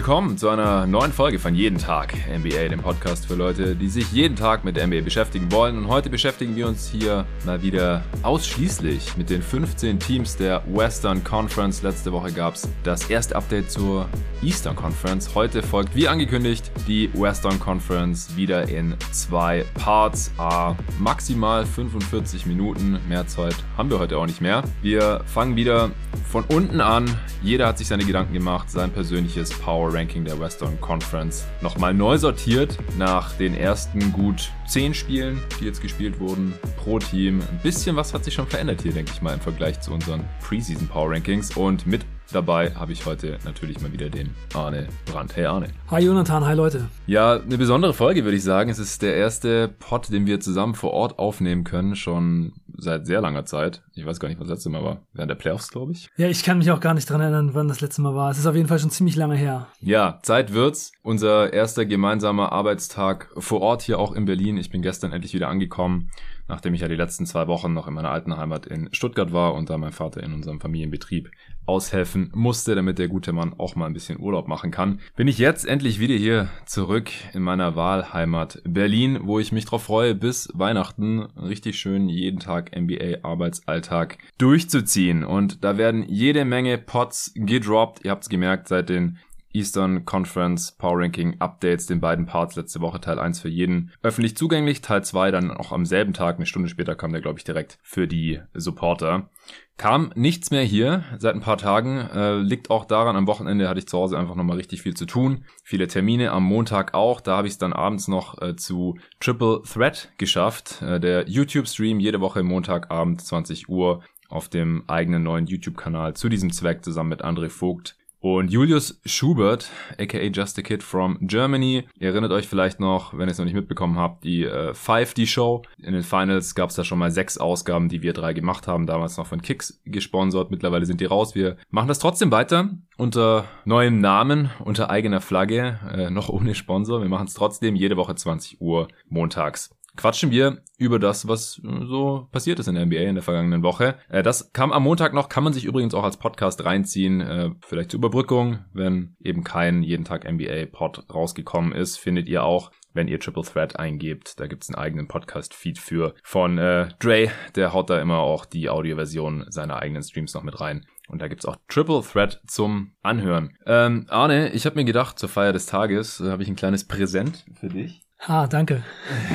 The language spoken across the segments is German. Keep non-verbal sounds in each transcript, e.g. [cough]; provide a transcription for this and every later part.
Willkommen zu einer neuen Folge von Jeden Tag NBA, dem Podcast für Leute, die sich jeden Tag mit der NBA beschäftigen wollen. Und heute beschäftigen wir uns hier mal wieder ausschließlich mit den 15 Teams der Western Conference. Letzte Woche gab es das erste Update zur Eastern Conference. Heute folgt, wie angekündigt, die Western Conference wieder in zwei Parts. A maximal 45 Minuten. Mehr Zeit haben wir heute auch nicht mehr. Wir fangen wieder von unten an. Jeder hat sich seine Gedanken gemacht, sein persönliches Power Ranking der Western Conference nochmal neu sortiert nach den ersten gut 10 Spielen, die jetzt gespielt wurden pro Team. Ein bisschen was hat sich schon verändert hier, denke ich mal, im Vergleich zu unseren Preseason Power Rankings. Und mit Dabei habe ich heute natürlich mal wieder den Arne Brandt. Hey Arne. Hi Jonathan, hi Leute. Ja, eine besondere Folge würde ich sagen. Es ist der erste Pod, den wir zusammen vor Ort aufnehmen können, schon seit sehr langer Zeit. Ich weiß gar nicht, was das letzte Mal war. Während der Playoffs, glaube ich. Ja, ich kann mich auch gar nicht dran erinnern, wann das letzte Mal war. Es ist auf jeden Fall schon ziemlich lange her. Ja, Zeit wird's. Unser erster gemeinsamer Arbeitstag vor Ort hier auch in Berlin. Ich bin gestern endlich wieder angekommen nachdem ich ja die letzten zwei Wochen noch in meiner alten Heimat in Stuttgart war und da mein Vater in unserem Familienbetrieb aushelfen musste, damit der gute Mann auch mal ein bisschen Urlaub machen kann, bin ich jetzt endlich wieder hier zurück in meiner Wahlheimat Berlin, wo ich mich drauf freue, bis Weihnachten richtig schön jeden Tag NBA Arbeitsalltag durchzuziehen. Und da werden jede Menge Pots gedroppt. Ihr habt es gemerkt, seit den Eastern Conference Power Ranking Updates, den beiden Parts letzte Woche, Teil 1 für jeden öffentlich zugänglich, Teil 2 dann auch am selben Tag, eine Stunde später kam der, glaube ich, direkt für die Supporter. Kam nichts mehr hier seit ein paar Tagen, äh, liegt auch daran, am Wochenende hatte ich zu Hause einfach nochmal richtig viel zu tun, viele Termine, am Montag auch, da habe ich es dann abends noch äh, zu Triple Threat geschafft, äh, der YouTube-Stream jede Woche Montagabend 20 Uhr auf dem eigenen neuen YouTube-Kanal zu diesem Zweck zusammen mit André Vogt und Julius Schubert, aka Just a Kid from Germany, ihr erinnert euch vielleicht noch, wenn ihr es noch nicht mitbekommen habt, die äh, 5D Show. In den Finals gab es da schon mal sechs Ausgaben, die wir drei gemacht haben, damals noch von Kicks gesponsert. Mittlerweile sind die raus. Wir machen das trotzdem weiter unter neuem Namen, unter eigener Flagge, äh, noch ohne Sponsor. Wir machen es trotzdem jede Woche 20 Uhr montags quatschen wir über das, was äh, so passiert ist in der NBA in der vergangenen Woche. Äh, das kam am Montag noch, kann man sich übrigens auch als Podcast reinziehen, äh, vielleicht zur Überbrückung, wenn eben kein jeden Tag NBA-Pod rausgekommen ist, findet ihr auch wenn ihr Triple Threat eingebt. Da gibt's einen eigenen Podcast-Feed für von äh, Dre. Der haut da immer auch die Audioversion seiner eigenen Streams noch mit rein. Und da gibt's auch Triple Threat zum Anhören. Ähm, Arne, ich habe mir gedacht, zur Feier des Tages äh, habe ich ein kleines Präsent für dich. Ah, danke.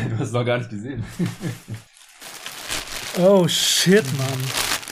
Du hast es noch gar nicht gesehen. oh shit, Mann.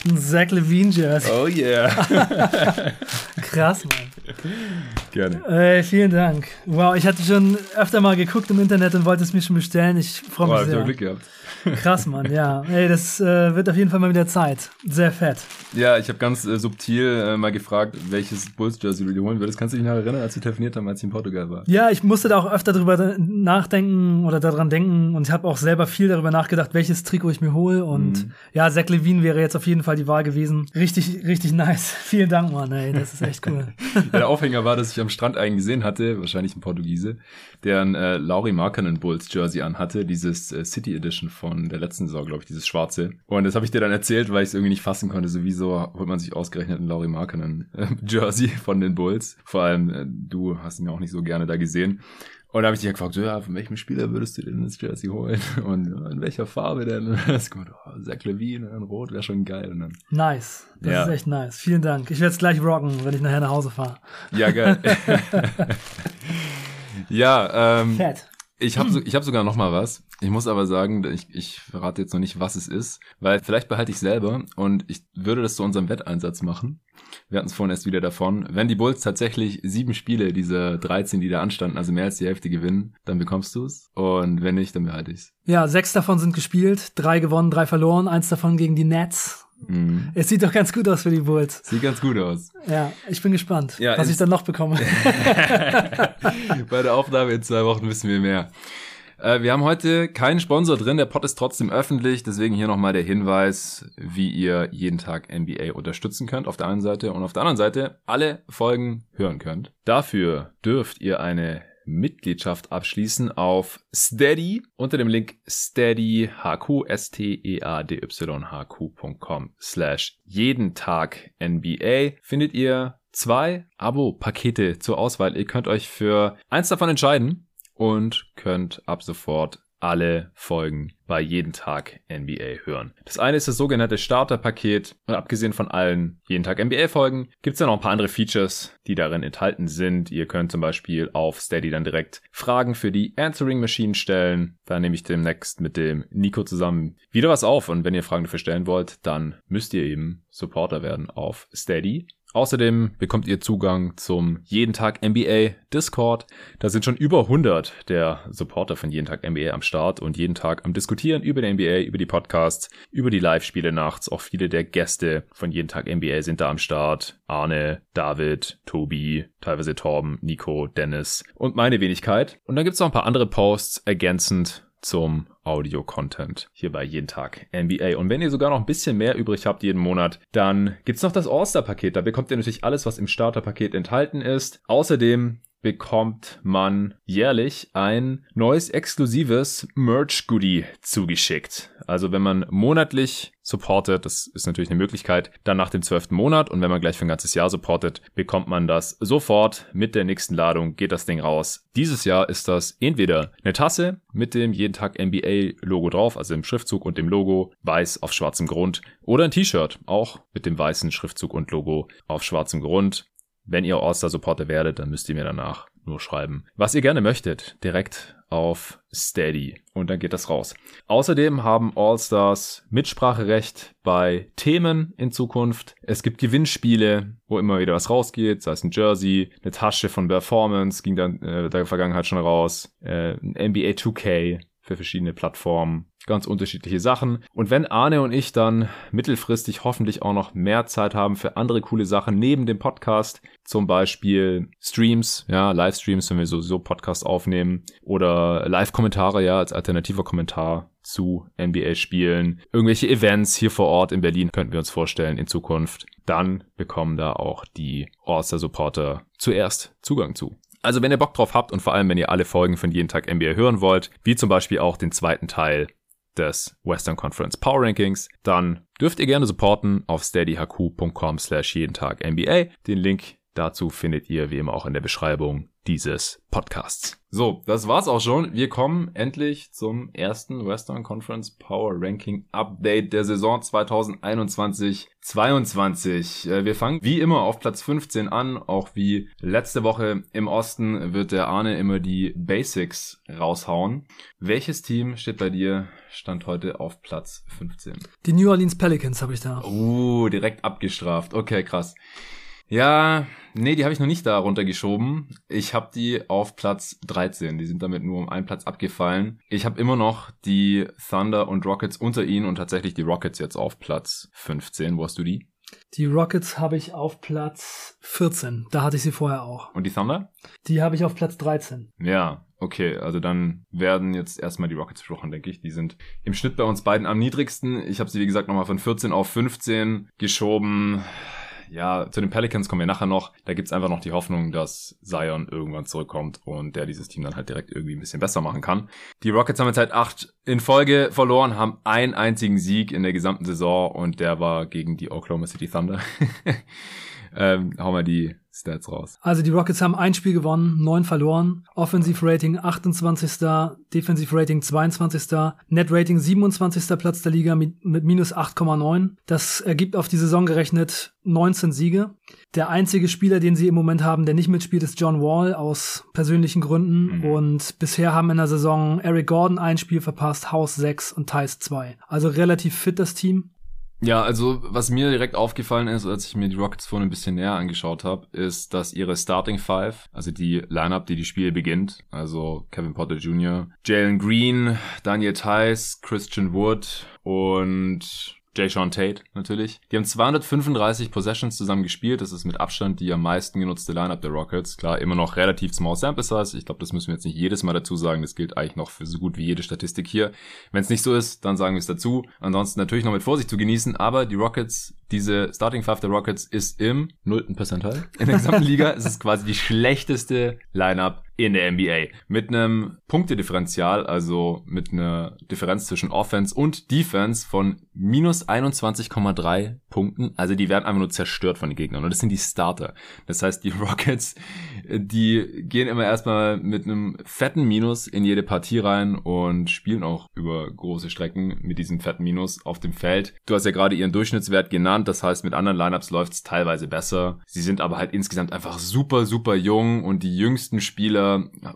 Ein Zach Levine Jersey. Oh yeah. [laughs] Krass, Mann. [laughs] Gerne. Ey, vielen Dank. Wow, ich hatte schon öfter mal geguckt im Internet und wollte es mir schon bestellen. Ich freue mich oh, sehr. Glück gehabt. [laughs] Krass, Mann, ja. Ey, das äh, wird auf jeden Fall mal wieder Zeit. Sehr fett. Ja, ich habe ganz äh, subtil äh, mal gefragt, welches Bulls-Jersey du dir holen würdest. Kannst du dich noch erinnern, als wir telefoniert haben, als ich in Portugal war? Ja, ich musste da auch öfter drüber nachdenken oder daran denken und ich habe auch selber viel darüber nachgedacht, welches Trikot ich mir hole. Und mhm. ja, Zach Levine wäre jetzt auf jeden Fall die Wahl gewesen. Richtig, richtig nice. [laughs] Vielen Dank, Mann, ey. Das ist echt cool. [laughs] ja, der Aufhänger war, dass ich am Strand einen gesehen hatte, wahrscheinlich ein Portugiese, der ein äh, Lauri Markkanen Bulls-Jersey anhatte, dieses äh, City Edition von der letzten Saison, glaube ich, dieses schwarze. Und das habe ich dir dann erzählt, weil ich es irgendwie nicht fassen konnte. So holt man sich ausgerechnet einen Laurie Markkanen äh, [laughs] Jersey von den Bulls? Vor allem, äh, du hast ihn ja auch nicht so gerne da gesehen. Und da habe ich dich ja gefragt, so, ja, von welchem Spieler würdest du denn das Jersey holen? [laughs] Und in welcher Farbe denn? Und das kommt, oh, Zach Levine in Rot wäre schon geil. Und dann, nice. Das ja. ist echt nice. Vielen Dank. Ich werde es gleich rocken, wenn ich nachher nach Hause fahre. Ja, geil. [laughs] [laughs] ja, ähm, Fett. Ich habe so, ich hab sogar noch mal was. Ich muss aber sagen, ich, ich verrate jetzt noch nicht, was es ist, weil vielleicht behalte ich selber und ich würde das zu unserem Wetteinsatz machen. Wir hatten es vorhin erst wieder davon. Wenn die Bulls tatsächlich sieben Spiele, diese 13, die da anstanden, also mehr als die Hälfte gewinnen, dann bekommst du es. Und wenn nicht, dann behalte ich es. Ja, sechs davon sind gespielt, drei gewonnen, drei verloren, eins davon gegen die Nets. Mhm. Es sieht doch ganz gut aus für die Bulls. Sieht ganz gut aus. Ja, ich bin gespannt, ja, was ich dann noch bekomme. [laughs] Bei der Aufnahme in zwei Wochen wissen wir mehr. Äh, wir haben heute keinen Sponsor drin, der Pod ist trotzdem öffentlich, deswegen hier nochmal der Hinweis, wie ihr jeden Tag NBA unterstützen könnt auf der einen Seite und auf der anderen Seite alle Folgen hören könnt. Dafür dürft ihr eine Mitgliedschaft abschließen auf Steady unter dem Link steadyhq, S-T-E-A-D-Y-H-Q.com slash jeden Tag NBA findet ihr zwei Abo-Pakete zur Auswahl. Ihr könnt euch für eins davon entscheiden und könnt ab sofort alle Folgen bei jeden Tag NBA hören. Das eine ist das sogenannte Starterpaket und abgesehen von allen jeden Tag NBA Folgen gibt es dann noch ein paar andere Features, die darin enthalten sind. Ihr könnt zum Beispiel auf Steady dann direkt Fragen für die Answering Machine stellen. Da nehme ich demnächst mit dem Nico zusammen wieder was auf und wenn ihr Fragen dafür stellen wollt, dann müsst ihr eben Supporter werden auf Steady. Außerdem bekommt ihr Zugang zum Jeden Tag NBA Discord. Da sind schon über 100 der Supporter von Jeden Tag NBA am Start und jeden Tag am Diskutieren über die NBA, über die Podcasts, über die Live-Spiele nachts. Auch viele der Gäste von Jeden Tag NBA sind da am Start. Arne, David, Tobi, teilweise Torben, Nico, Dennis und meine Wenigkeit. Und dann gibt's noch ein paar andere Posts ergänzend zum Audio-Content hier bei jeden Tag NBA. Und wenn ihr sogar noch ein bisschen mehr übrig habt jeden Monat, dann gibt's noch das All-Star-Paket. Da bekommt ihr natürlich alles, was im Starter-Paket enthalten ist. Außerdem bekommt man jährlich ein neues exklusives Merch-Goodie zugeschickt. Also wenn man monatlich supportet, das ist natürlich eine Möglichkeit, dann nach dem zwölften Monat und wenn man gleich für ein ganzes Jahr supportet, bekommt man das sofort mit der nächsten Ladung, geht das Ding raus. Dieses Jahr ist das entweder eine Tasse mit dem jeden Tag NBA Logo drauf, also im Schriftzug und dem Logo, weiß auf schwarzem Grund, oder ein T-Shirt, auch mit dem weißen Schriftzug und Logo auf schwarzem Grund. Wenn ihr All-Star-Supporter werdet, dann müsst ihr mir danach nur schreiben, was ihr gerne möchtet, direkt auf Steady und dann geht das raus. Außerdem haben All-Stars Mitspracherecht bei Themen in Zukunft. Es gibt Gewinnspiele, wo immer wieder was rausgeht, sei es ein Jersey, eine Tasche von Performance, ging dann äh, der Vergangenheit schon raus, äh, ein NBA 2K, für verschiedene Plattformen. Ganz unterschiedliche Sachen. Und wenn Arne und ich dann mittelfristig hoffentlich auch noch mehr Zeit haben für andere coole Sachen neben dem Podcast, zum Beispiel Streams, ja, Livestreams, wenn wir sowieso Podcast aufnehmen oder Live-Kommentare, ja, als alternativer Kommentar zu NBA-Spielen, irgendwelche Events hier vor Ort in Berlin könnten wir uns vorstellen in Zukunft, dann bekommen da auch die All-Star-Supporter zuerst Zugang zu. Also wenn ihr Bock drauf habt und vor allem wenn ihr alle Folgen von jeden Tag NBA hören wollt, wie zum Beispiel auch den zweiten Teil des Western Conference Power Rankings, dann dürft ihr gerne supporten auf steadyhq.com slash jeden Tag NBA. Den Link dazu findet ihr wie immer auch in der Beschreibung dieses Podcasts. So, das war's auch schon. Wir kommen endlich zum ersten Western Conference Power Ranking Update der Saison 2021-22. Äh, wir fangen wie immer auf Platz 15 an. Auch wie letzte Woche im Osten wird der Arne immer die Basics raushauen. Welches Team steht bei dir Stand heute auf Platz 15? Die New Orleans Pelicans habe ich da. Uh, direkt abgestraft. Okay, krass. Ja, nee, die habe ich noch nicht da runtergeschoben. Ich habe die auf Platz 13. Die sind damit nur um einen Platz abgefallen. Ich habe immer noch die Thunder und Rockets unter ihnen und tatsächlich die Rockets jetzt auf Platz 15. Wo hast du die? Die Rockets habe ich auf Platz 14. Da hatte ich sie vorher auch. Und die Thunder? Die habe ich auf Platz 13. Ja, okay. Also dann werden jetzt erstmal die Rockets besprochen, denke ich. Die sind im Schnitt bei uns beiden am niedrigsten. Ich habe sie, wie gesagt, nochmal von 14 auf 15 geschoben ja, zu den Pelicans kommen wir nachher noch. Da gibt's einfach noch die Hoffnung, dass Zion irgendwann zurückkommt und der dieses Team dann halt direkt irgendwie ein bisschen besser machen kann. Die Rockets haben jetzt halt acht in Folge verloren, haben einen einzigen Sieg in der gesamten Saison und der war gegen die Oklahoma City Thunder. [laughs] ähm, hau mal die Stats raus. Also die Rockets haben ein Spiel gewonnen, neun verloren. Offensive Rating 28. Defensive Rating 22. Net Rating 27. Platz der Liga mit, mit minus 8,9. Das ergibt auf die Saison gerechnet 19 Siege. Der einzige Spieler, den sie im Moment haben, der nicht mitspielt, ist John Wall aus persönlichen Gründen. Mhm. Und bisher haben in der Saison Eric Gordon ein Spiel verpasst, House 6 und Thais 2. Also relativ fit das Team. Ja, also was mir direkt aufgefallen ist, als ich mir die Rockets vorhin ein bisschen näher angeschaut habe, ist, dass ihre Starting Five, also die Lineup, die die Spiele beginnt, also Kevin Potter Jr., Jalen Green, Daniel Tice, Christian Wood und Jay Sean Tate natürlich. Die haben 235 Possessions zusammen gespielt. Das ist mit Abstand die am meisten genutzte Lineup der Rockets. Klar, immer noch relativ small sample size. Ich glaube, das müssen wir jetzt nicht jedes Mal dazu sagen. Das gilt eigentlich noch für so gut wie jede Statistik hier. Wenn es nicht so ist, dann sagen wir es dazu. Ansonsten natürlich noch mit Vorsicht zu genießen. Aber die Rockets, diese Starting Five der Rockets ist im nullten Percentile in der gesamten Liga. es ist quasi die schlechteste Lineup in der NBA. Mit einem Punktedifferenzial, also mit einer Differenz zwischen Offense und Defense von minus 21,3 Punkten. Also die werden einfach nur zerstört von den Gegnern. Und das sind die Starter. Das heißt, die [laughs] Rockets, die gehen immer erstmal mit einem fetten Minus in jede Partie rein und spielen auch über große Strecken mit diesem fetten Minus auf dem Feld. Du hast ja gerade ihren Durchschnittswert genannt. Das heißt, mit anderen Lineups läuft es teilweise besser. Sie sind aber halt insgesamt einfach super, super jung und die jüngsten Spieler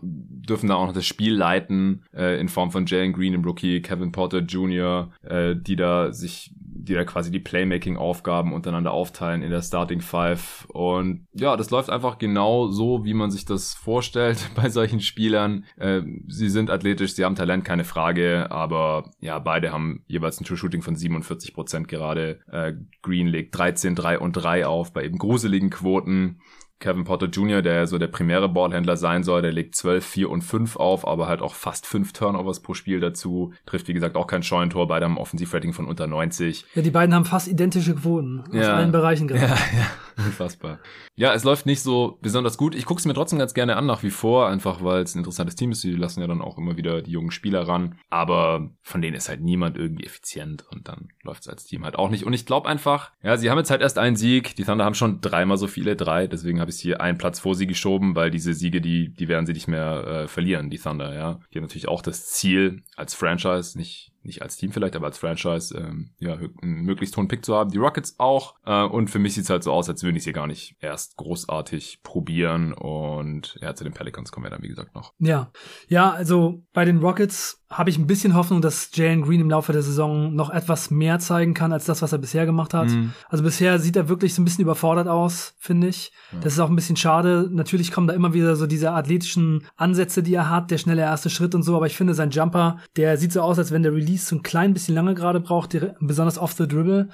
dürfen da auch noch das Spiel leiten äh, in Form von Jalen Green, im Rookie, Kevin Porter Jr., äh, die da sich die da quasi die Playmaking-Aufgaben untereinander aufteilen in der Starting Five. Und ja, das läuft einfach genau so, wie man sich das vorstellt [laughs] bei solchen Spielern. Äh, sie sind athletisch, sie haben Talent, keine Frage, aber ja, beide haben jeweils ein True Shooting von 47 Prozent gerade. Äh, Green legt 13, 3 und 3 auf bei eben gruseligen Quoten. Kevin Potter Jr., der so der primäre Ballhändler sein soll, der legt 12, 4 und 5 auf, aber halt auch fast 5 Turnovers pro Spiel dazu. Trifft, wie gesagt, auch kein Scheunentor. Beide haben Offensivrating von unter 90. Ja, die beiden haben fast identische Quoten aus ja. allen Bereichen gerade. Ja, ja, [laughs] unfassbar. Ja, es läuft nicht so besonders gut. Ich gucke es mir trotzdem ganz gerne an nach wie vor, einfach weil es ein interessantes Team ist. Die lassen ja dann auch immer wieder die jungen Spieler ran. Aber von denen ist halt niemand irgendwie effizient und dann läuft es als Team halt auch nicht. Und ich glaube einfach, ja, sie haben jetzt halt erst einen Sieg. Die Thunder haben schon dreimal so viele, drei. Deswegen habe ich hier einen Platz vor sie geschoben, weil diese Siege, die, die werden sie nicht mehr äh, verlieren, die Thunder, ja. Die haben natürlich auch das Ziel als Franchise, nicht nicht als Team vielleicht, aber als Franchise, ähm, ja, einen möglichst hohen Pick zu haben. Die Rockets auch. Äh, und für mich sieht's halt so aus, als würde ich sie gar nicht erst großartig probieren. Und ja, zu den Pelicans kommen wir dann, wie gesagt, noch. Ja. Ja, also bei den Rockets habe ich ein bisschen Hoffnung, dass Jalen Green im Laufe der Saison noch etwas mehr zeigen kann, als das, was er bisher gemacht hat. Mhm. Also bisher sieht er wirklich so ein bisschen überfordert aus, finde ich. Ja. Das ist auch ein bisschen schade. Natürlich kommen da immer wieder so diese athletischen Ansätze, die er hat, der schnelle erste Schritt und so, aber ich finde sein Jumper, der sieht so aus, als wenn der Release so ein klein bisschen lange gerade braucht, besonders off the dribble.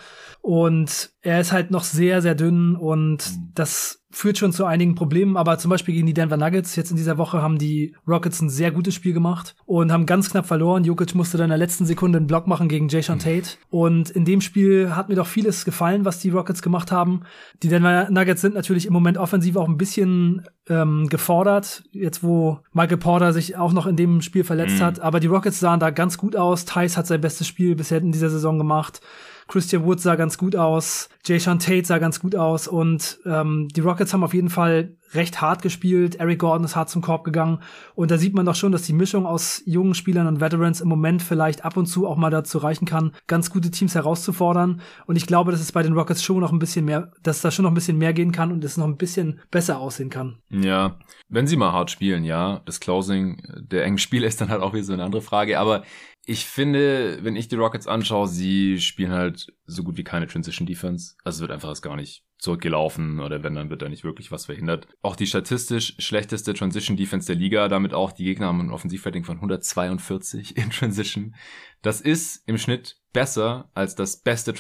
Und er ist halt noch sehr, sehr dünn und mhm. das führt schon zu einigen Problemen, aber zum Beispiel gegen die Denver Nuggets, jetzt in dieser Woche haben die Rockets ein sehr gutes Spiel gemacht und haben ganz knapp verloren. Jokic musste dann in der letzten Sekunde einen Block machen gegen Jason mhm. Tate. Und in dem Spiel hat mir doch vieles gefallen, was die Rockets gemacht haben. Die Denver Nuggets sind natürlich im Moment offensiv auch ein bisschen ähm, gefordert, jetzt wo Michael Porter sich auch noch in dem Spiel verletzt mhm. hat. Aber die Rockets sahen da ganz gut aus. Tice hat sein bestes Spiel bisher in dieser Saison gemacht. Christian Wood sah ganz gut aus, Jay Sean Tate sah ganz gut aus und ähm, die Rockets haben auf jeden Fall recht hart gespielt. Eric Gordon ist hart zum Korb gegangen und da sieht man doch schon, dass die Mischung aus jungen Spielern und Veterans im Moment vielleicht ab und zu auch mal dazu reichen kann, ganz gute Teams herauszufordern. Und ich glaube, dass es bei den Rockets schon noch ein bisschen mehr, dass da schon noch ein bisschen mehr gehen kann und es noch ein bisschen besser aussehen kann. Ja, wenn sie mal hart spielen, ja. Das Closing der engen Spiele [laughs] ist dann halt auch wieder so eine andere Frage, aber ich finde, wenn ich die Rockets anschaue, sie spielen halt so gut wie keine Transition Defense. Also es wird einfach erst gar nicht zurückgelaufen oder wenn, dann wird da nicht wirklich was verhindert. Auch die statistisch schlechteste Transition Defense der Liga, damit auch die Gegner haben ein Offensivrating von 142 in Transition. Das ist im Schnitt besser als das beste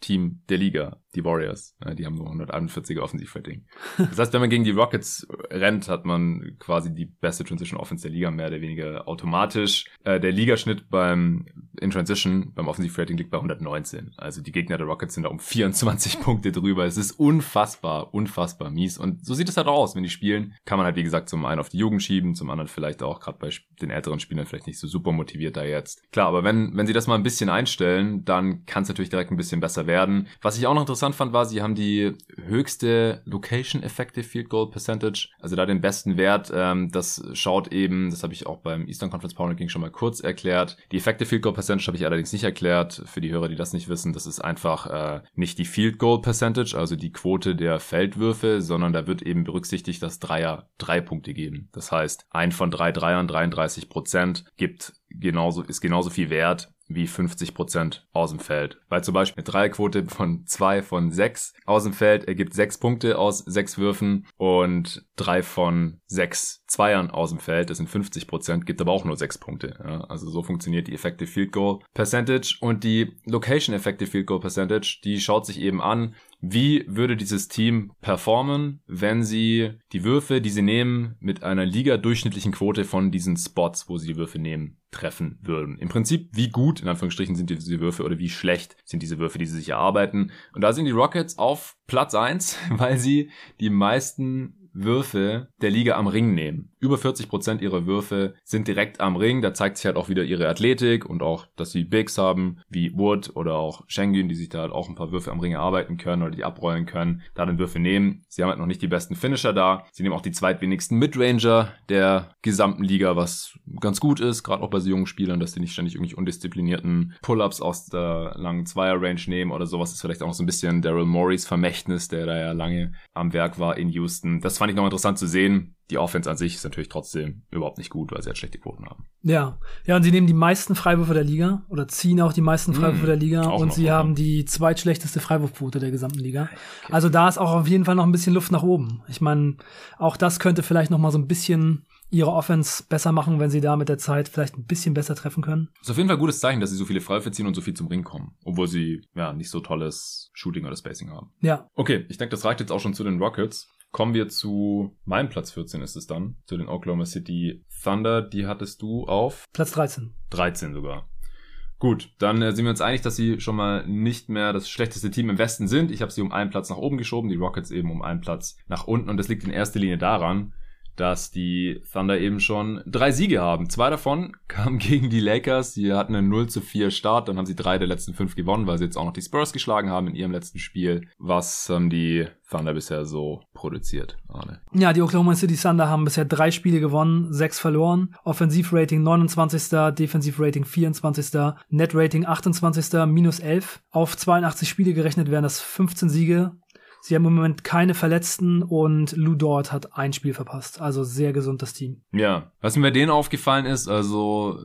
Transition-Team der Liga, die Warriors. Die haben nur 141er Offensivrating. Das heißt, wenn man gegen die Rockets rennt, hat man quasi die beste Transition-Offense der Liga, mehr oder weniger automatisch. Äh, der Ligaschnitt beim in Transition beim Offensivrating liegt bei 119. Also die Gegner der Rockets sind da um 24 [laughs] Punkte drüber. Es ist unfassbar, unfassbar mies. Und so sieht es halt auch aus, wenn die spielen. Kann man halt, wie gesagt, zum einen auf die Jugend schieben, zum anderen vielleicht auch gerade bei den älteren Spielern vielleicht nicht so super motiviert da jetzt. Klar, aber wenn, wenn sie das mal ein bisschen einstellen, dann kann es natürlich direkt ein bisschen besser werden. Was ich auch noch interessant fand, war, sie haben die höchste Location Effective Field Goal Percentage, also da den besten Wert. Ähm, das schaut eben, das habe ich auch beim Eastern Conference Power Ranking schon mal kurz erklärt. Die Effective Field Goal Percentage habe ich allerdings nicht erklärt. Für die Hörer, die das nicht wissen, das ist einfach äh, nicht die Field Goal Percentage, also die Quote der Feldwürfe, sondern da wird eben berücksichtigt, dass Dreier drei Punkte geben. Das heißt, ein von drei Dreiern, 33 Prozent, gibt genauso, ist genauso viel wert wie 50 Prozent aus dem Feld. Weil zum Beispiel eine Dreierquote von zwei von sechs aus dem Feld ergibt sechs Punkte aus sechs Würfen und drei von sechs Zweiern aus dem Feld, das sind 50%, Prozent, gibt aber auch nur sechs Punkte. Ja, also so funktioniert die Effective Field Goal Percentage und die Location Effective Field Goal Percentage, die schaut sich eben an, wie würde dieses Team performen, wenn sie die Würfe, die sie nehmen, mit einer Liga-durchschnittlichen Quote von diesen Spots, wo sie die Würfe nehmen, treffen würden? Im Prinzip, wie gut, in Anführungsstrichen, sind diese Würfe oder wie schlecht sind diese Würfe, die sie sich erarbeiten? Und da sind die Rockets auf Platz eins, [laughs] weil sie die meisten Würfe der Liga am Ring nehmen. Über 40 Prozent ihrer Würfe sind direkt am Ring. Da zeigt sich halt auch wieder ihre Athletik und auch, dass sie Bigs haben, wie Wood oder auch Schengen, die sich da halt auch ein paar Würfe am Ring erarbeiten können oder die abrollen können, da dann Würfe nehmen. Sie haben halt noch nicht die besten Finisher da. Sie nehmen auch die zweitwenigsten Midranger der gesamten Liga, was ganz gut ist, gerade auch bei so jungen Spielern, dass sie nicht ständig irgendwie undisziplinierten Pull-ups aus der langen Zweier-Range nehmen oder sowas. Das ist vielleicht auch so ein bisschen Daryl Morris Vermächtnis, der da ja lange am Werk war in Houston. Das fand ich noch interessant zu sehen. Die Offense an sich ist natürlich trotzdem überhaupt nicht gut, weil sie halt schlechte Quoten haben. Ja, ja, und sie nehmen die meisten Freiwürfe der Liga oder ziehen auch die meisten hm, Freiwürfe mmh, der Liga und sie haben die zweitschlechteste Freiwurfquote der gesamten Liga. Okay. Also da ist auch auf jeden Fall noch ein bisschen Luft nach oben. Ich meine, auch das könnte vielleicht noch mal so ein bisschen ihre Offense besser machen, wenn sie da mit der Zeit vielleicht ein bisschen besser treffen können. Das ist auf jeden Fall ein gutes Zeichen, dass sie so viele Freiwürfe ziehen und so viel zum Ring kommen, obwohl sie ja nicht so tolles Shooting oder Spacing haben. Ja. Okay, ich denke, das reicht jetzt auch schon zu den Rockets. Kommen wir zu meinem Platz 14 ist es dann, zu den Oklahoma City Thunder. Die hattest du auf Platz 13. 13 sogar. Gut, dann äh, sind wir uns einig, dass sie schon mal nicht mehr das schlechteste Team im Westen sind. Ich habe sie um einen Platz nach oben geschoben, die Rockets eben um einen Platz nach unten. Und das liegt in erster Linie daran, dass die Thunder eben schon drei Siege haben. Zwei davon [laughs] kamen gegen die Lakers. Die hatten einen 0 zu 4 Start. Dann haben sie drei der letzten fünf gewonnen, weil sie jetzt auch noch die Spurs geschlagen haben in ihrem letzten Spiel. Was haben die Thunder bisher so produziert, Arne? Ja, die Oklahoma City Thunder haben bisher drei Spiele gewonnen, sechs verloren. Offensivrating 29. Defensivrating 24. Netrating 28. minus 11. Auf 82 Spiele gerechnet wären das 15 Siege Sie haben im Moment keine Verletzten und Lou Dort hat ein Spiel verpasst. Also sehr gesund das Team. Ja, was mir bei denen aufgefallen ist, also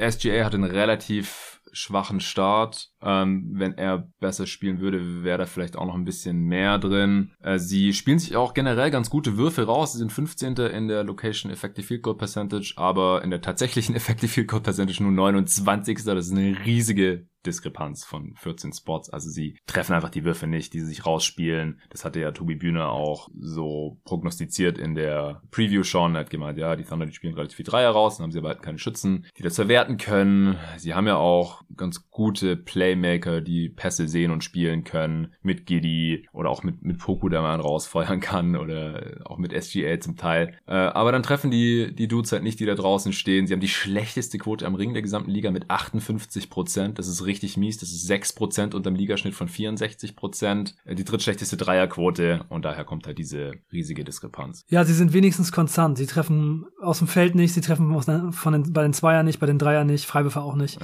SGA hat einen relativ schwachen Start. Ähm, wenn er besser spielen würde, wäre da vielleicht auch noch ein bisschen mehr drin. Äh, sie spielen sich auch generell ganz gute Würfe raus. Sie sind 15. in der Location Effective Field Goal Percentage, aber in der tatsächlichen [laughs] Effective Field Goal Percentage nur 29. Das ist eine riesige Diskrepanz von 14 Spots. Also sie treffen einfach die Würfe nicht, die sie sich rausspielen. Das hatte ja Tobi Bühne auch so prognostiziert in der Preview schon. Er hat gemeint, ja, die Thunder, die spielen relativ viel Dreier raus, dann haben sie aber halt keine Schützen, die das verwerten können. Sie haben ja auch ganz gute Playmaker, die Pässe sehen und spielen können, mit Giddy oder auch mit, mit Poku, der man rausfeuern kann oder auch mit SGA zum Teil. Äh, aber dann treffen die, die Dudes halt nicht, die da draußen stehen. Sie haben die schlechteste Quote am Ring der gesamten Liga mit 58 Prozent. Das ist richtig mies. Das ist 6% unterm Ligaschnitt von 64%. Äh, die drittschlechteste Dreierquote und daher kommt halt diese riesige Diskrepanz. Ja, sie sind wenigstens konstant. Sie treffen aus dem Feld nicht, sie treffen aus, von den, bei den Zweier nicht, bei den Dreier nicht, Freiwürfe auch nicht.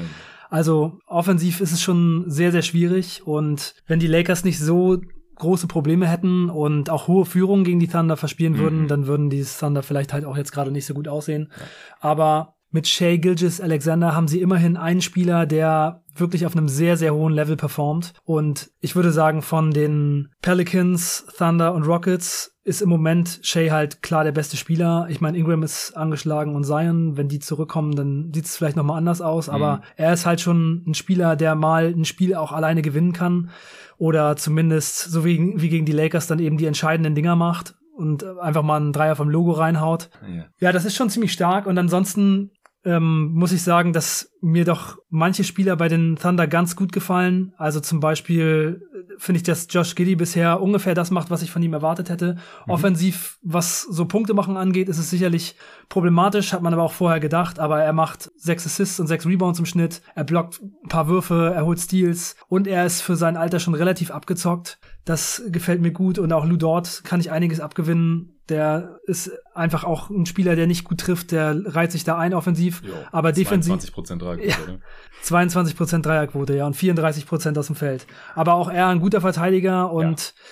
Also offensiv ist es schon sehr, sehr schwierig und wenn die Lakers nicht so große Probleme hätten und auch hohe Führungen gegen die Thunder verspielen würden, mhm. dann würden die Thunder vielleicht halt auch jetzt gerade nicht so gut aussehen. Ja. Aber mit Shea Gilgis Alexander haben sie immerhin einen Spieler, der wirklich auf einem sehr, sehr hohen Level performt. Und ich würde sagen, von den Pelicans, Thunder und Rockets ist im Moment Shea halt klar der beste Spieler. Ich meine, Ingram ist angeschlagen und Zion, wenn die zurückkommen, dann sieht es vielleicht nochmal anders aus. Mhm. Aber er ist halt schon ein Spieler, der mal ein Spiel auch alleine gewinnen kann. Oder zumindest, so wie, wie gegen die Lakers, dann eben die entscheidenden Dinger macht und einfach mal einen Dreier vom Logo reinhaut. Ja. ja, das ist schon ziemlich stark. Und ansonsten ähm, muss ich sagen, dass mir doch manche Spieler bei den Thunder ganz gut gefallen. Also zum Beispiel äh, finde ich, dass Josh Giddy bisher ungefähr das macht, was ich von ihm erwartet hätte. Mhm. Offensiv, was so Punkte machen angeht, ist es sicherlich problematisch, hat man aber auch vorher gedacht. Aber er macht sechs Assists und sechs Rebounds im Schnitt. Er blockt ein paar Würfe, er holt Steals und er ist für sein Alter schon relativ abgezockt. Das gefällt mir gut und auch Lou Dort kann ich einiges abgewinnen der ist einfach auch ein Spieler, der nicht gut trifft, der reiht sich da ein offensiv, jo, aber defensiv 22% Dreierquote, ja, ne? 22% Dreierquote, ja, und 34% aus dem Feld. Aber auch er ein guter Verteidiger und ja.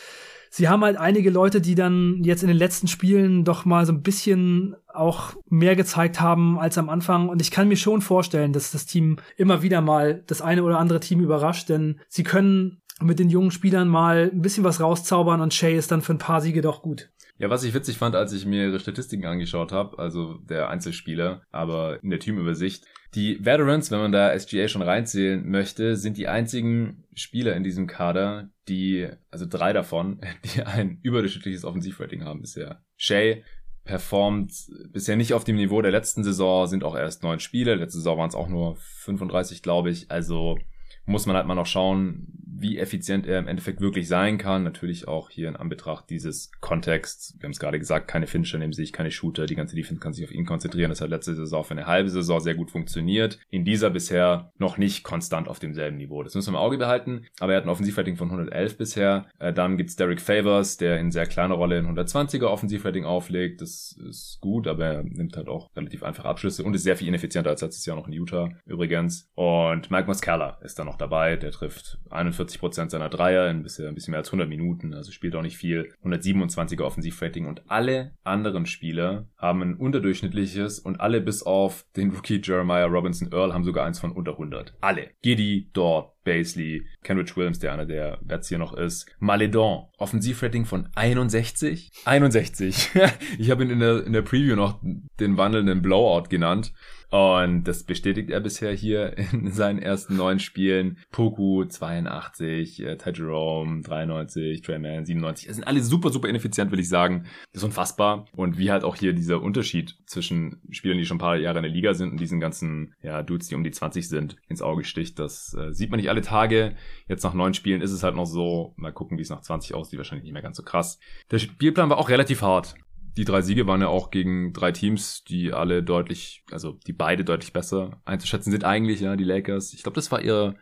sie haben halt einige Leute, die dann jetzt in den letzten Spielen doch mal so ein bisschen auch mehr gezeigt haben als am Anfang und ich kann mir schon vorstellen, dass das Team immer wieder mal das eine oder andere Team überrascht, denn sie können mit den jungen Spielern mal ein bisschen was rauszaubern und Shay ist dann für ein paar Siege doch gut. Ja, was ich witzig fand, als ich mir ihre Statistiken angeschaut habe, also der Einzelspieler, aber in der Teamübersicht, die Veterans, wenn man da SGA schon reinzählen möchte, sind die einzigen Spieler in diesem Kader, die, also drei davon, [laughs] die ein überdurchschnittliches Offensivrating haben bisher. Shay performt bisher nicht auf dem Niveau der letzten Saison, sind auch erst neun Spiele. Letzte Saison waren es auch nur 35, glaube ich. Also muss man halt mal noch schauen, wie effizient er im Endeffekt wirklich sein kann. Natürlich auch hier in Anbetracht dieses Kontexts. Wir haben es gerade gesagt, keine Finisher neben sich, keine Shooter. Die ganze Defense kann sich auf ihn konzentrieren. Das hat letzte Saison für eine halbe Saison sehr gut funktioniert. In dieser bisher noch nicht konstant auf demselben Niveau. Das müssen wir im Auge behalten. Aber er hat ein Offensivrating von 111 bisher. Äh, dann gibt's Derek Favors, der in sehr kleiner Rolle in 120er Offensivrating auflegt. Das ist gut, aber er nimmt halt auch relativ einfache Abschlüsse und ist sehr viel ineffizienter als letztes Jahr noch in Utah übrigens. Und Mike Muscala ist da noch dabei. Der trifft 41% seiner Dreier in bisher ein bisschen mehr als 100 Minuten. Also spielt auch nicht viel. 127er Offensivrating und alle anderen Spieler haben ein unterdurchschnittliches und alle bis auf den Rookie Jeremiah Robinson Earl haben sogar eins von unter 100. Alle. Giddy, Dort, Basley, Kenrich Williams, der einer der Bets hier noch ist. Maledon, Offensivrating von 61. 61. [laughs] ich habe ihn in der, in der Preview noch den wandelnden Blowout genannt. Und das bestätigt er bisher hier [laughs] in seinen ersten neun Spielen. Poku 82, äh, Ty Jerome 93, Trey Mann 97. Es sind alle super, super ineffizient, will ich sagen. Das ist unfassbar. Und wie halt auch hier dieser Unterschied zwischen Spielern, die schon ein paar Jahre in der Liga sind und diesen ganzen ja, Dudes, die um die 20 sind, ins Auge sticht. Das äh, sieht man nicht alle Tage. Jetzt nach neun Spielen ist es halt noch so. Mal gucken, wie es nach 20 aussieht. Wahrscheinlich nicht mehr ganz so krass. Der Spielplan war auch relativ hart die drei Siege waren ja auch gegen drei Teams, die alle deutlich, also die beide deutlich besser einzuschätzen sind eigentlich, ja, die Lakers. Ich glaube, das war ihre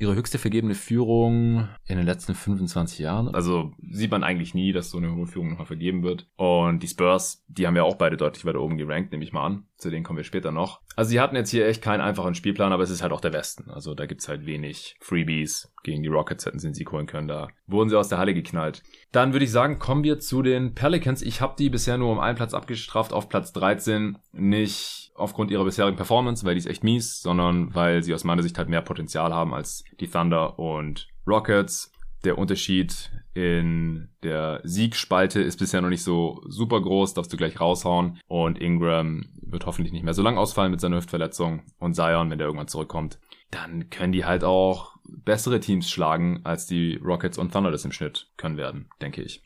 ihre höchste vergebene Führung in den letzten 25 Jahren. Also sieht man eigentlich nie, dass so eine hohe Führung nochmal vergeben wird. Und die Spurs, die haben ja auch beide deutlich weiter oben gerankt, nehme ich mal an. Zu denen kommen wir später noch. Also sie hatten jetzt hier echt keinen einfachen Spielplan, aber es ist halt auch der Westen. Also da gibt's halt wenig Freebies. Gegen die Rockets hätten sie Sieg holen können. Da wurden sie aus der Halle geknallt. Dann würde ich sagen, kommen wir zu den Pelicans. Ich habe die bisher nur um einen Platz abgestraft auf Platz 13. Nicht aufgrund ihrer bisherigen Performance, weil die ist echt mies, sondern weil sie aus meiner Sicht halt mehr Potenzial haben als die Thunder und Rockets. Der Unterschied in der Siegspalte ist bisher noch nicht so super groß, darfst du gleich raushauen. Und Ingram wird hoffentlich nicht mehr so lang ausfallen mit seiner Hüftverletzung. Und Zion, wenn der irgendwann zurückkommt, dann können die halt auch bessere Teams schlagen, als die Rockets und Thunder das im Schnitt können werden, denke ich.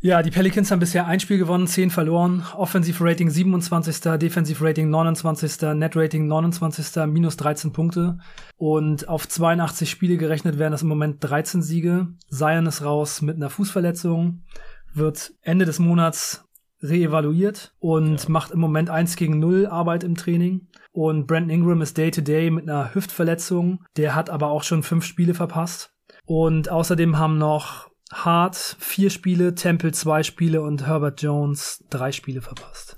Ja, die Pelicans haben bisher ein Spiel gewonnen, 10 verloren. Offensive Rating 27. Defensive Rating 29. Net Rating 29. Minus 13 Punkte. Und auf 82 Spiele gerechnet wären das im Moment 13 Siege. Zion ist raus mit einer Fußverletzung. Wird Ende des Monats reevaluiert und ja. macht im Moment 1 gegen 0 Arbeit im Training. Und Brandon Ingram ist Day-to-Day -Day mit einer Hüftverletzung. Der hat aber auch schon fünf Spiele verpasst. Und außerdem haben noch Hart vier Spiele, Temple zwei Spiele und Herbert Jones drei Spiele verpasst.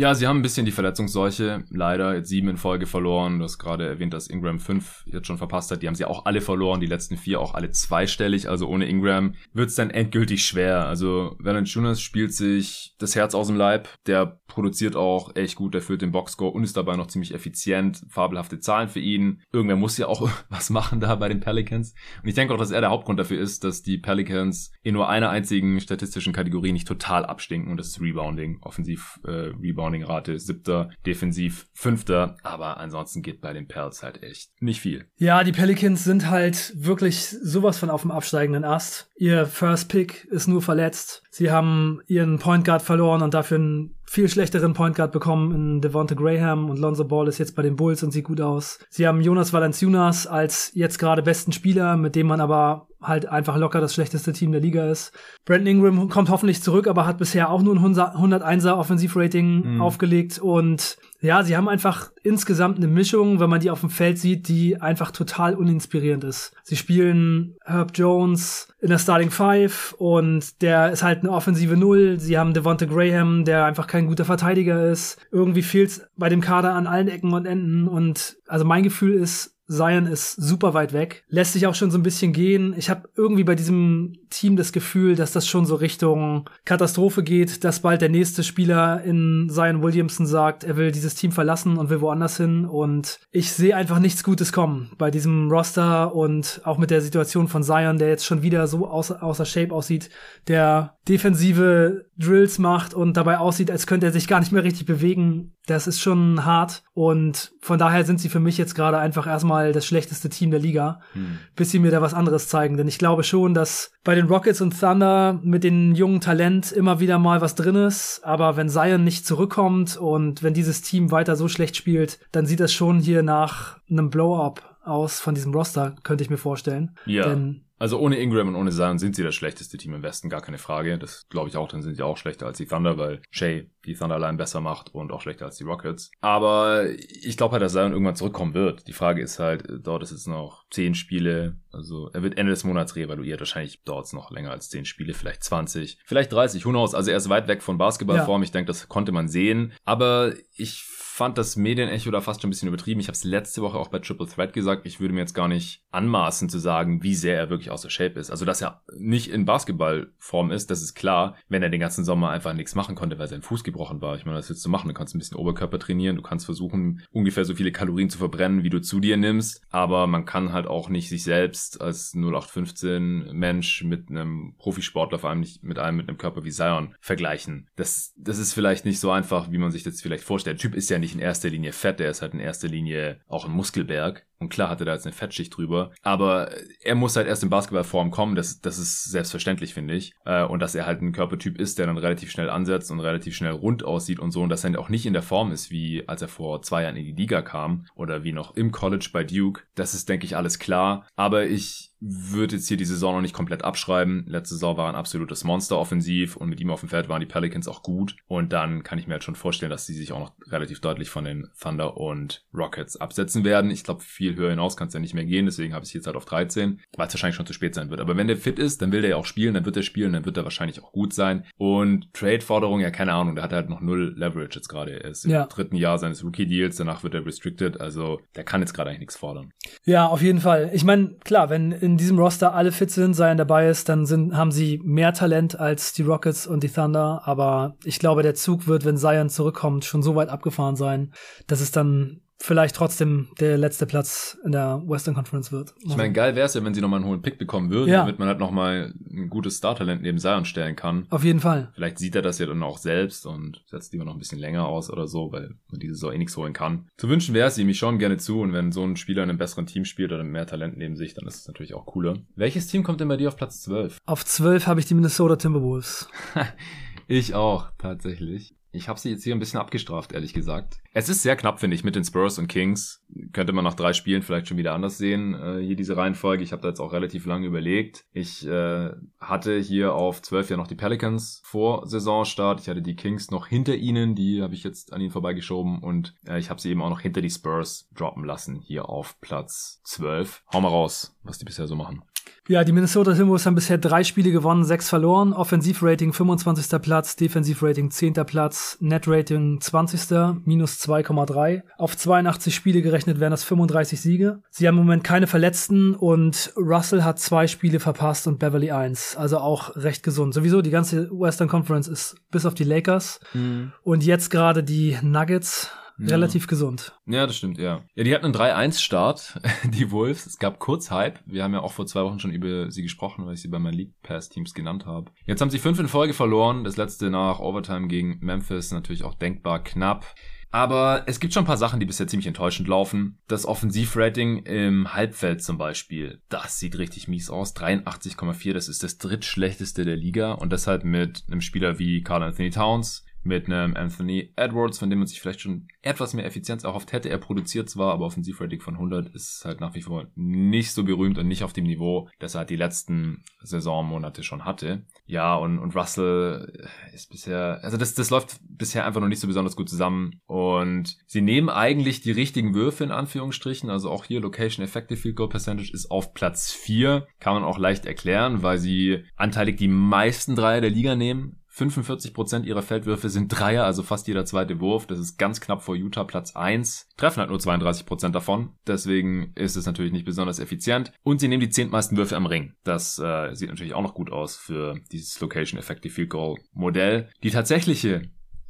Ja, sie haben ein bisschen die Verletzungsseuche. Leider jetzt sieben in Folge verloren. Du hast gerade erwähnt, dass Ingram fünf jetzt schon verpasst hat. Die haben sie auch alle verloren. Die letzten vier auch alle zweistellig. Also ohne Ingram wird's dann endgültig schwer. Also Valanciunas spielt sich das Herz aus dem Leib. Der produziert auch echt gut. Der führt den Boxscore und ist dabei noch ziemlich effizient. Fabelhafte Zahlen für ihn. Irgendwer muss ja auch [laughs] was machen da bei den Pelicans. Und ich denke auch, dass er der Hauptgrund dafür ist, dass die Pelicans in nur einer einzigen statistischen Kategorie nicht total abstinken. Und das ist Rebounding. Offensiv äh, Rebounding Rebounding-Rate siebter, defensiv fünfter, aber ansonsten geht bei den Pels halt echt nicht viel. Ja, die Pelicans sind halt wirklich sowas von auf dem absteigenden Ast. Ihr First Pick ist nur verletzt. Sie haben ihren Point Guard verloren und dafür einen viel schlechteren Point Guard bekommen in Devonta Graham und Lonzo Ball ist jetzt bei den Bulls und sieht gut aus. Sie haben Jonas Valanciunas als jetzt gerade besten Spieler, mit dem man aber halt einfach locker das schlechteste Team der Liga ist. Brandon Ingram kommt hoffentlich zurück, aber hat bisher auch nur ein 101er Offensivrating mhm. aufgelegt und ja, sie haben einfach insgesamt eine Mischung, wenn man die auf dem Feld sieht, die einfach total uninspirierend ist. Sie spielen Herb Jones in der Starting Five und der ist halt eine offensive Null. Sie haben Devonta Graham, der einfach kein guter Verteidiger ist. Irgendwie fehlt's bei dem Kader an allen Ecken und Enden und also mein Gefühl ist, Zion ist super weit weg, lässt sich auch schon so ein bisschen gehen. Ich habe irgendwie bei diesem Team das Gefühl, dass das schon so Richtung Katastrophe geht, dass bald der nächste Spieler in Zion Williamson sagt, er will dieses Team verlassen und will woanders hin. Und ich sehe einfach nichts Gutes kommen bei diesem Roster und auch mit der Situation von Zion, der jetzt schon wieder so außer, außer Shape aussieht, der defensive Drills macht und dabei aussieht, als könnte er sich gar nicht mehr richtig bewegen. Das ist schon hart und von daher sind sie für mich jetzt gerade einfach erstmal das schlechteste Team der Liga, hm. bis sie mir da was anderes zeigen. Denn ich glaube schon, dass bei den Rockets und Thunder mit den jungen Talent immer wieder mal was drin ist. Aber wenn Zion nicht zurückkommt und wenn dieses Team weiter so schlecht spielt, dann sieht das schon hier nach einem Blow-up aus von diesem Roster, könnte ich mir vorstellen. Ja. Denn also ohne Ingram und ohne Zion sind sie das schlechteste Team im Westen, gar keine Frage. Das glaube ich auch, dann sind sie auch schlechter als die Thunder, weil Shay die Thunderline besser macht und auch schlechter als die Rockets. Aber ich glaube halt, dass Zion irgendwann zurückkommen wird. Die Frage ist halt, dort ist jetzt noch zehn Spiele. Also er wird Ende des Monats reevaluiert. Wahrscheinlich dauert es noch länger als zehn Spiele, vielleicht 20, vielleicht 30, who knows. Also er ist weit weg von Basketballform. Ja. Ich denke, das konnte man sehen. Aber ich fand das Medienecho da fast schon ein bisschen übertrieben. Ich habe es letzte Woche auch bei Triple Threat gesagt. Ich würde mir jetzt gar nicht anmaßen zu sagen, wie sehr er wirklich aus der Shape ist. Also, dass er nicht in Basketballform ist, das ist klar, wenn er den ganzen Sommer einfach nichts machen konnte, weil sein Fuß gebrochen war. Ich meine, was willst du machen? Du kannst ein bisschen Oberkörper trainieren, du kannst versuchen, ungefähr so viele Kalorien zu verbrennen, wie du zu dir nimmst. Aber man kann halt auch nicht sich selbst als 0815 Mensch mit einem Profisportler, vor allem nicht mit einem mit einem Körper wie Zion, vergleichen. Das, das ist vielleicht nicht so einfach, wie man sich das vielleicht vorstellt. Der Typ ist ja nicht in erster Linie fett, der ist halt in erster Linie auch ein Muskelberg. Und klar hatte da jetzt eine Fettschicht drüber. Aber er muss halt erst in Basketballform kommen. Das, das ist selbstverständlich, finde ich. Äh, und dass er halt ein Körpertyp ist, der dann relativ schnell ansetzt und relativ schnell rund aussieht und so. Und dass er auch nicht in der Form ist, wie als er vor zwei Jahren in die Liga kam oder wie noch im College bei Duke. Das ist, denke ich, alles klar. Aber ich würde jetzt hier die Saison noch nicht komplett abschreiben. Letzte Saison war ein absolutes Monster offensiv und mit ihm auf dem Feld waren die Pelicans auch gut. Und dann kann ich mir halt schon vorstellen, dass sie sich auch noch relativ deutlich von den Thunder und Rockets absetzen werden. Ich glaube, viel höher hinaus kann es ja nicht mehr gehen, deswegen habe ich jetzt halt auf 13, weil es wahrscheinlich schon zu spät sein wird. Aber wenn der fit ist, dann will der ja auch spielen, dann wird er spielen, dann wird er wahrscheinlich auch gut sein. Und Trade-Forderung, ja, keine Ahnung, der hat halt noch null Leverage jetzt gerade. Er ist ja. im dritten Jahr seines Rookie-Deals, danach wird er restricted, also der kann jetzt gerade eigentlich nichts fordern. Ja, auf jeden Fall. Ich meine, klar, wenn in diesem Roster alle fit sind, Zion dabei ist, dann sind, haben sie mehr Talent als die Rockets und die Thunder. Aber ich glaube, der Zug wird, wenn Zion zurückkommt, schon so weit abgefahren sein, dass es dann vielleicht trotzdem der letzte Platz in der Western Conference wird. Ich meine, geil wäre es ja, wenn sie nochmal einen hohen Pick bekommen würden, ja. damit man halt nochmal ein gutes Startalent neben Zion stellen kann. Auf jeden Fall. Vielleicht sieht er das ja dann auch selbst und setzt lieber noch ein bisschen länger aus oder so, weil man diese Saison eh nichts holen kann. Zu wünschen wäre es ihm, ich schaue gerne zu und wenn so ein Spieler in einem besseren Team spielt oder mehr Talent neben sich, dann ist es natürlich auch cooler. Welches Team kommt denn bei dir auf Platz 12? Auf 12 habe ich die Minnesota Timberwolves. [laughs] ich auch, tatsächlich. Ich habe sie jetzt hier ein bisschen abgestraft, ehrlich gesagt. Es ist sehr knapp, finde ich, mit den Spurs und Kings. Könnte man nach drei Spielen vielleicht schon wieder anders sehen, äh, hier diese Reihenfolge. Ich habe da jetzt auch relativ lange überlegt. Ich äh, hatte hier auf zwölf ja noch die Pelicans vor Saisonstart. Ich hatte die Kings noch hinter ihnen, die habe ich jetzt an ihnen vorbeigeschoben. Und äh, ich habe sie eben auch noch hinter die Spurs droppen lassen, hier auf Platz zwölf. Hau mal raus, was die bisher so machen. Ja, die Minnesota Timberwolves haben bisher drei Spiele gewonnen, sechs verloren. Offensivrating 25. Platz, Defensivrating 10. Platz, Netrating 20. minus 2,3. Auf 82 Spiele gerechnet wären das 35 Siege. Sie haben im Moment keine Verletzten und Russell hat zwei Spiele verpasst und Beverly eins. Also auch recht gesund. Sowieso die ganze Western Conference ist bis auf die Lakers. Mhm. Und jetzt gerade die Nuggets ja. relativ gesund. Ja, das stimmt, ja. Ja, die hatten einen 3-1-Start, [laughs] die Wolves. Es gab kurz Hype. Wir haben ja auch vor zwei Wochen schon über sie gesprochen, weil ich sie bei meinen League Pass Teams genannt habe. Jetzt haben sie fünf in Folge verloren. Das letzte nach Overtime gegen Memphis natürlich auch denkbar knapp. Aber es gibt schon ein paar Sachen, die bisher ziemlich enttäuschend laufen. Das Offensivrating im Halbfeld zum Beispiel, das sieht richtig mies aus. 83,4, das ist das drittschlechteste der Liga und deshalb mit einem Spieler wie Carl Anthony Towns, mit einem Anthony Edwards, von dem man sich vielleicht schon etwas mehr Effizienz erhofft hätte. Er produziert zwar, aber Offensivrating von 100 ist halt nach wie vor nicht so berühmt und nicht auf dem Niveau, das er halt die letzten Saisonmonate schon hatte. Ja, und, und Russell ist bisher, also das, das läuft bisher einfach noch nicht so besonders gut zusammen und sie nehmen eigentlich die richtigen Würfe in Anführungsstrichen, also auch hier Location Effective Field Goal Percentage ist auf Platz 4, kann man auch leicht erklären, weil sie anteilig die meisten Dreier der Liga nehmen 45% ihrer Feldwürfe sind Dreier, also fast jeder zweite Wurf. Das ist ganz knapp vor Utah Platz 1. Treffen halt nur 32% davon. Deswegen ist es natürlich nicht besonders effizient. Und sie nehmen die zehntmeisten Würfe am Ring. Das äh, sieht natürlich auch noch gut aus für dieses Location Effective Field Goal Modell. Die tatsächliche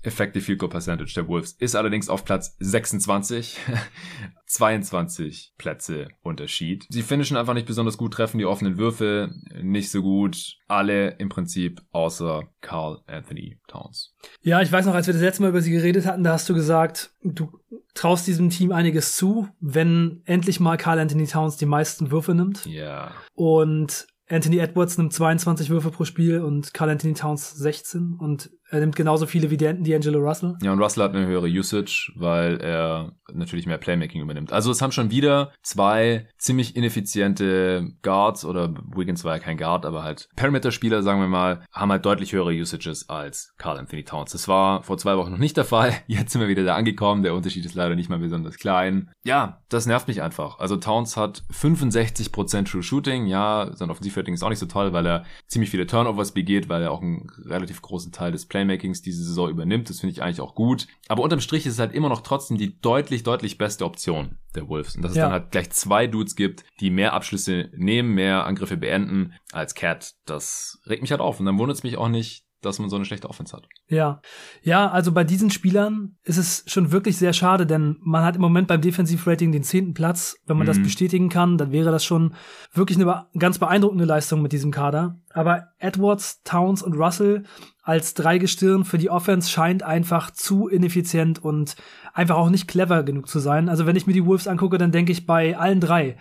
Effective Field Goal Percentage der Wolves ist allerdings auf Platz 26. 22 [laughs] Plätze Unterschied. Sie finishen einfach nicht besonders gut, treffen die offenen Würfe nicht so gut. Alle im Prinzip außer Carl Anthony Towns. Ja, ich weiß noch, als wir das letzte Mal über sie geredet hatten, da hast du gesagt, du traust diesem Team einiges zu, wenn endlich mal Carl Anthony Towns die meisten Würfe nimmt. Ja. Und Anthony Edwards nimmt 22 Würfe pro Spiel und Carl Anthony Towns 16 und Er nimmt genauso viele wie D'Angelo Russell. Ja, und Russell hat eine höhere Usage, weil er natürlich mehr Playmaking übernimmt. Also es haben schon wieder zwei ziemlich ineffiziente Guards oder Wiggins war ja kein Guard, aber halt Perimeter-Spieler, sagen wir mal, haben halt deutlich höhere Usages als Carl Anthony Towns. Das war vor zwei Wochen noch nicht der Fall. [laughs] Jetzt sind wir wieder da angekommen. Der Unterschied ist leider nicht mal besonders klein. Ja, das nervt mich einfach. Also Towns hat 65% True Shooting. Ja, sein Offensivrating ist auch nicht so toll, weil er ziemlich viele Turnovers begeht, weil er auch einen relativ großen Teil des Playmakings diese Saison übernimmt. Das finde ich eigentlich auch gut. Aber unterm Strich ist es halt immer noch trotzdem die deutlich, deutlich beste Option der Wolves. Und dass ja. es dann halt gleich zwei Dudes gibt, die mehr Abschlüsse nehmen, mehr Angriffe beenden als Cat, das regt mich halt auf. Und dann wundert es mich auch nicht, dass man so eine schlechte Offense hat. Ja, ja, also bei diesen Spielern ist es schon wirklich sehr schade, denn man hat im Moment beim Defensivrating den zehnten Platz. Wenn man mhm. das bestätigen kann, dann wäre das schon wirklich eine ganz beeindruckende Leistung mit diesem Kader. Aber Edwards, Towns und Russell als Dreigestirn für die Offense scheint einfach zu ineffizient und einfach auch nicht clever genug zu sein. Also wenn ich mir die Wolves angucke, dann denke ich bei allen drei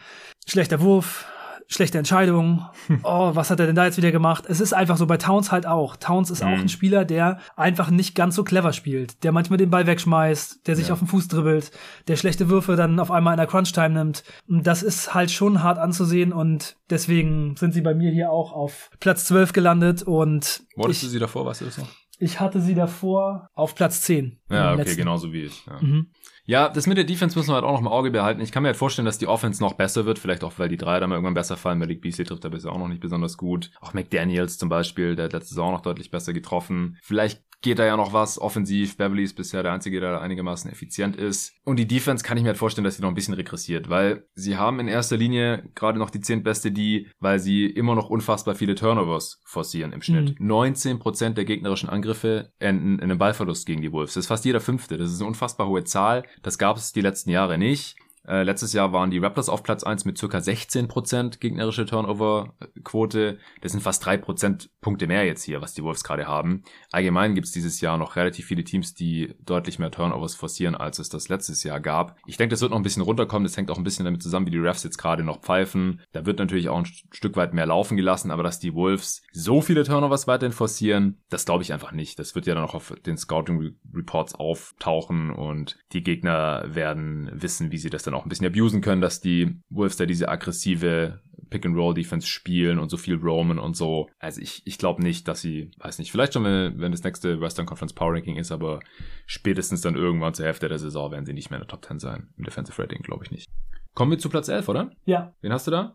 schlechter Wurf, schlechte Entscheidung. Oh, was hat er denn da jetzt wieder gemacht? Es ist einfach so bei Towns halt auch. Towns ist mhm. auch ein Spieler, der einfach nicht ganz so clever spielt, der manchmal den Ball wegschmeißt, der sich ja. auf den Fuß dribbelt, der schlechte Würfe dann auf einmal in der Crunch-Time nimmt. Das ist halt schon hart anzusehen und deswegen sind sie bei mir hier auch auf Platz 12 gelandet und Wolltest du sie davor, weißt du das noch? Ich hatte sie davor auf Platz 10. Ja, okay, letzten. genauso wie ich. Ja. Mhm. Ja, das mit der Defense müssen wir halt auch noch im Auge behalten. Ich kann mir halt vorstellen, dass die Offense noch besser wird. Vielleicht auch, weil die drei dann mal irgendwann besser fallen. Malik Beasley trifft da bisher auch noch nicht besonders gut. Auch McDaniels zum Beispiel, der hat letzte Saison noch deutlich besser getroffen. Vielleicht geht da ja noch was offensiv. Beverly ist bisher der Einzige, der da einigermaßen effizient ist. Und die Defense kann ich mir halt vorstellen, dass sie noch ein bisschen regressiert, weil sie haben in erster Linie gerade noch die zehntbeste die, weil sie immer noch unfassbar viele Turnovers forcieren im Schnitt. Mhm. 19% der gegnerischen Angriffe enden in einem Ballverlust gegen die Wolves. Das ist fast jeder fünfte. Das ist eine unfassbar hohe Zahl. Das gab es die letzten Jahre nicht. Äh, letztes Jahr waren die Raptors auf Platz eins mit circa 16% gegnerische Turnover-Quote. Das sind fast drei Prozentpunkte mehr jetzt hier, was die Wolves gerade haben. Allgemein gibt es dieses Jahr noch relativ viele Teams, die deutlich mehr Turnovers forcieren, als es das letztes Jahr gab. Ich denke, das wird noch ein bisschen runterkommen. Das hängt auch ein bisschen damit zusammen, wie die Refs jetzt gerade noch pfeifen. Da wird natürlich auch ein Stück weit mehr laufen gelassen, aber dass die Wolves so viele Turnovers weiterhin forcieren, das glaube ich einfach nicht. Das wird ja dann auch auf den Scouting Reports auftauchen und die Gegner werden wissen, wie sie das dann auch ein bisschen abusen können, dass die Wolves da diese aggressive Pick-and-Roll-Defense spielen und so viel roamen und so. Also ich, ich glaube nicht, dass sie, weiß nicht, vielleicht schon, wenn, wenn das nächste Western Conference Power Ranking ist, aber spätestens dann irgendwann zur Hälfte der Saison werden sie nicht mehr in der Top 10 sein. Im Defensive Rating glaube ich nicht. Kommen wir zu Platz 11, oder? Ja. Wen hast du da?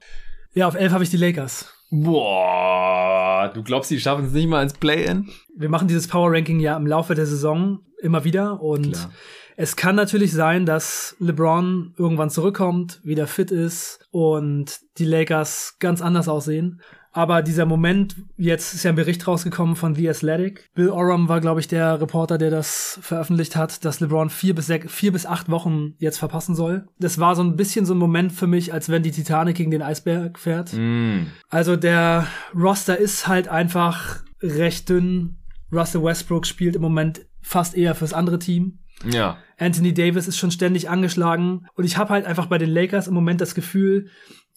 Ja, auf 11 habe ich die Lakers. Boah, du glaubst, die schaffen es nicht mal ins Play-In? Wir machen dieses Power Ranking ja im Laufe der Saison immer wieder und Klar. Es kann natürlich sein, dass LeBron irgendwann zurückkommt, wieder fit ist und die Lakers ganz anders aussehen. Aber dieser Moment, jetzt ist ja ein Bericht rausgekommen von The Athletic. Bill Oram war, glaube ich, der Reporter, der das veröffentlicht hat, dass LeBron vier bis, sechs, vier bis acht Wochen jetzt verpassen soll. Das war so ein bisschen so ein Moment für mich, als wenn die Titanic gegen den Eisberg fährt. Mm. Also der Roster ist halt einfach recht dünn. Russell Westbrook spielt im Moment fast eher fürs andere Team. Ja. Anthony Davis ist schon ständig angeschlagen. Und ich habe halt einfach bei den Lakers im Moment das Gefühl,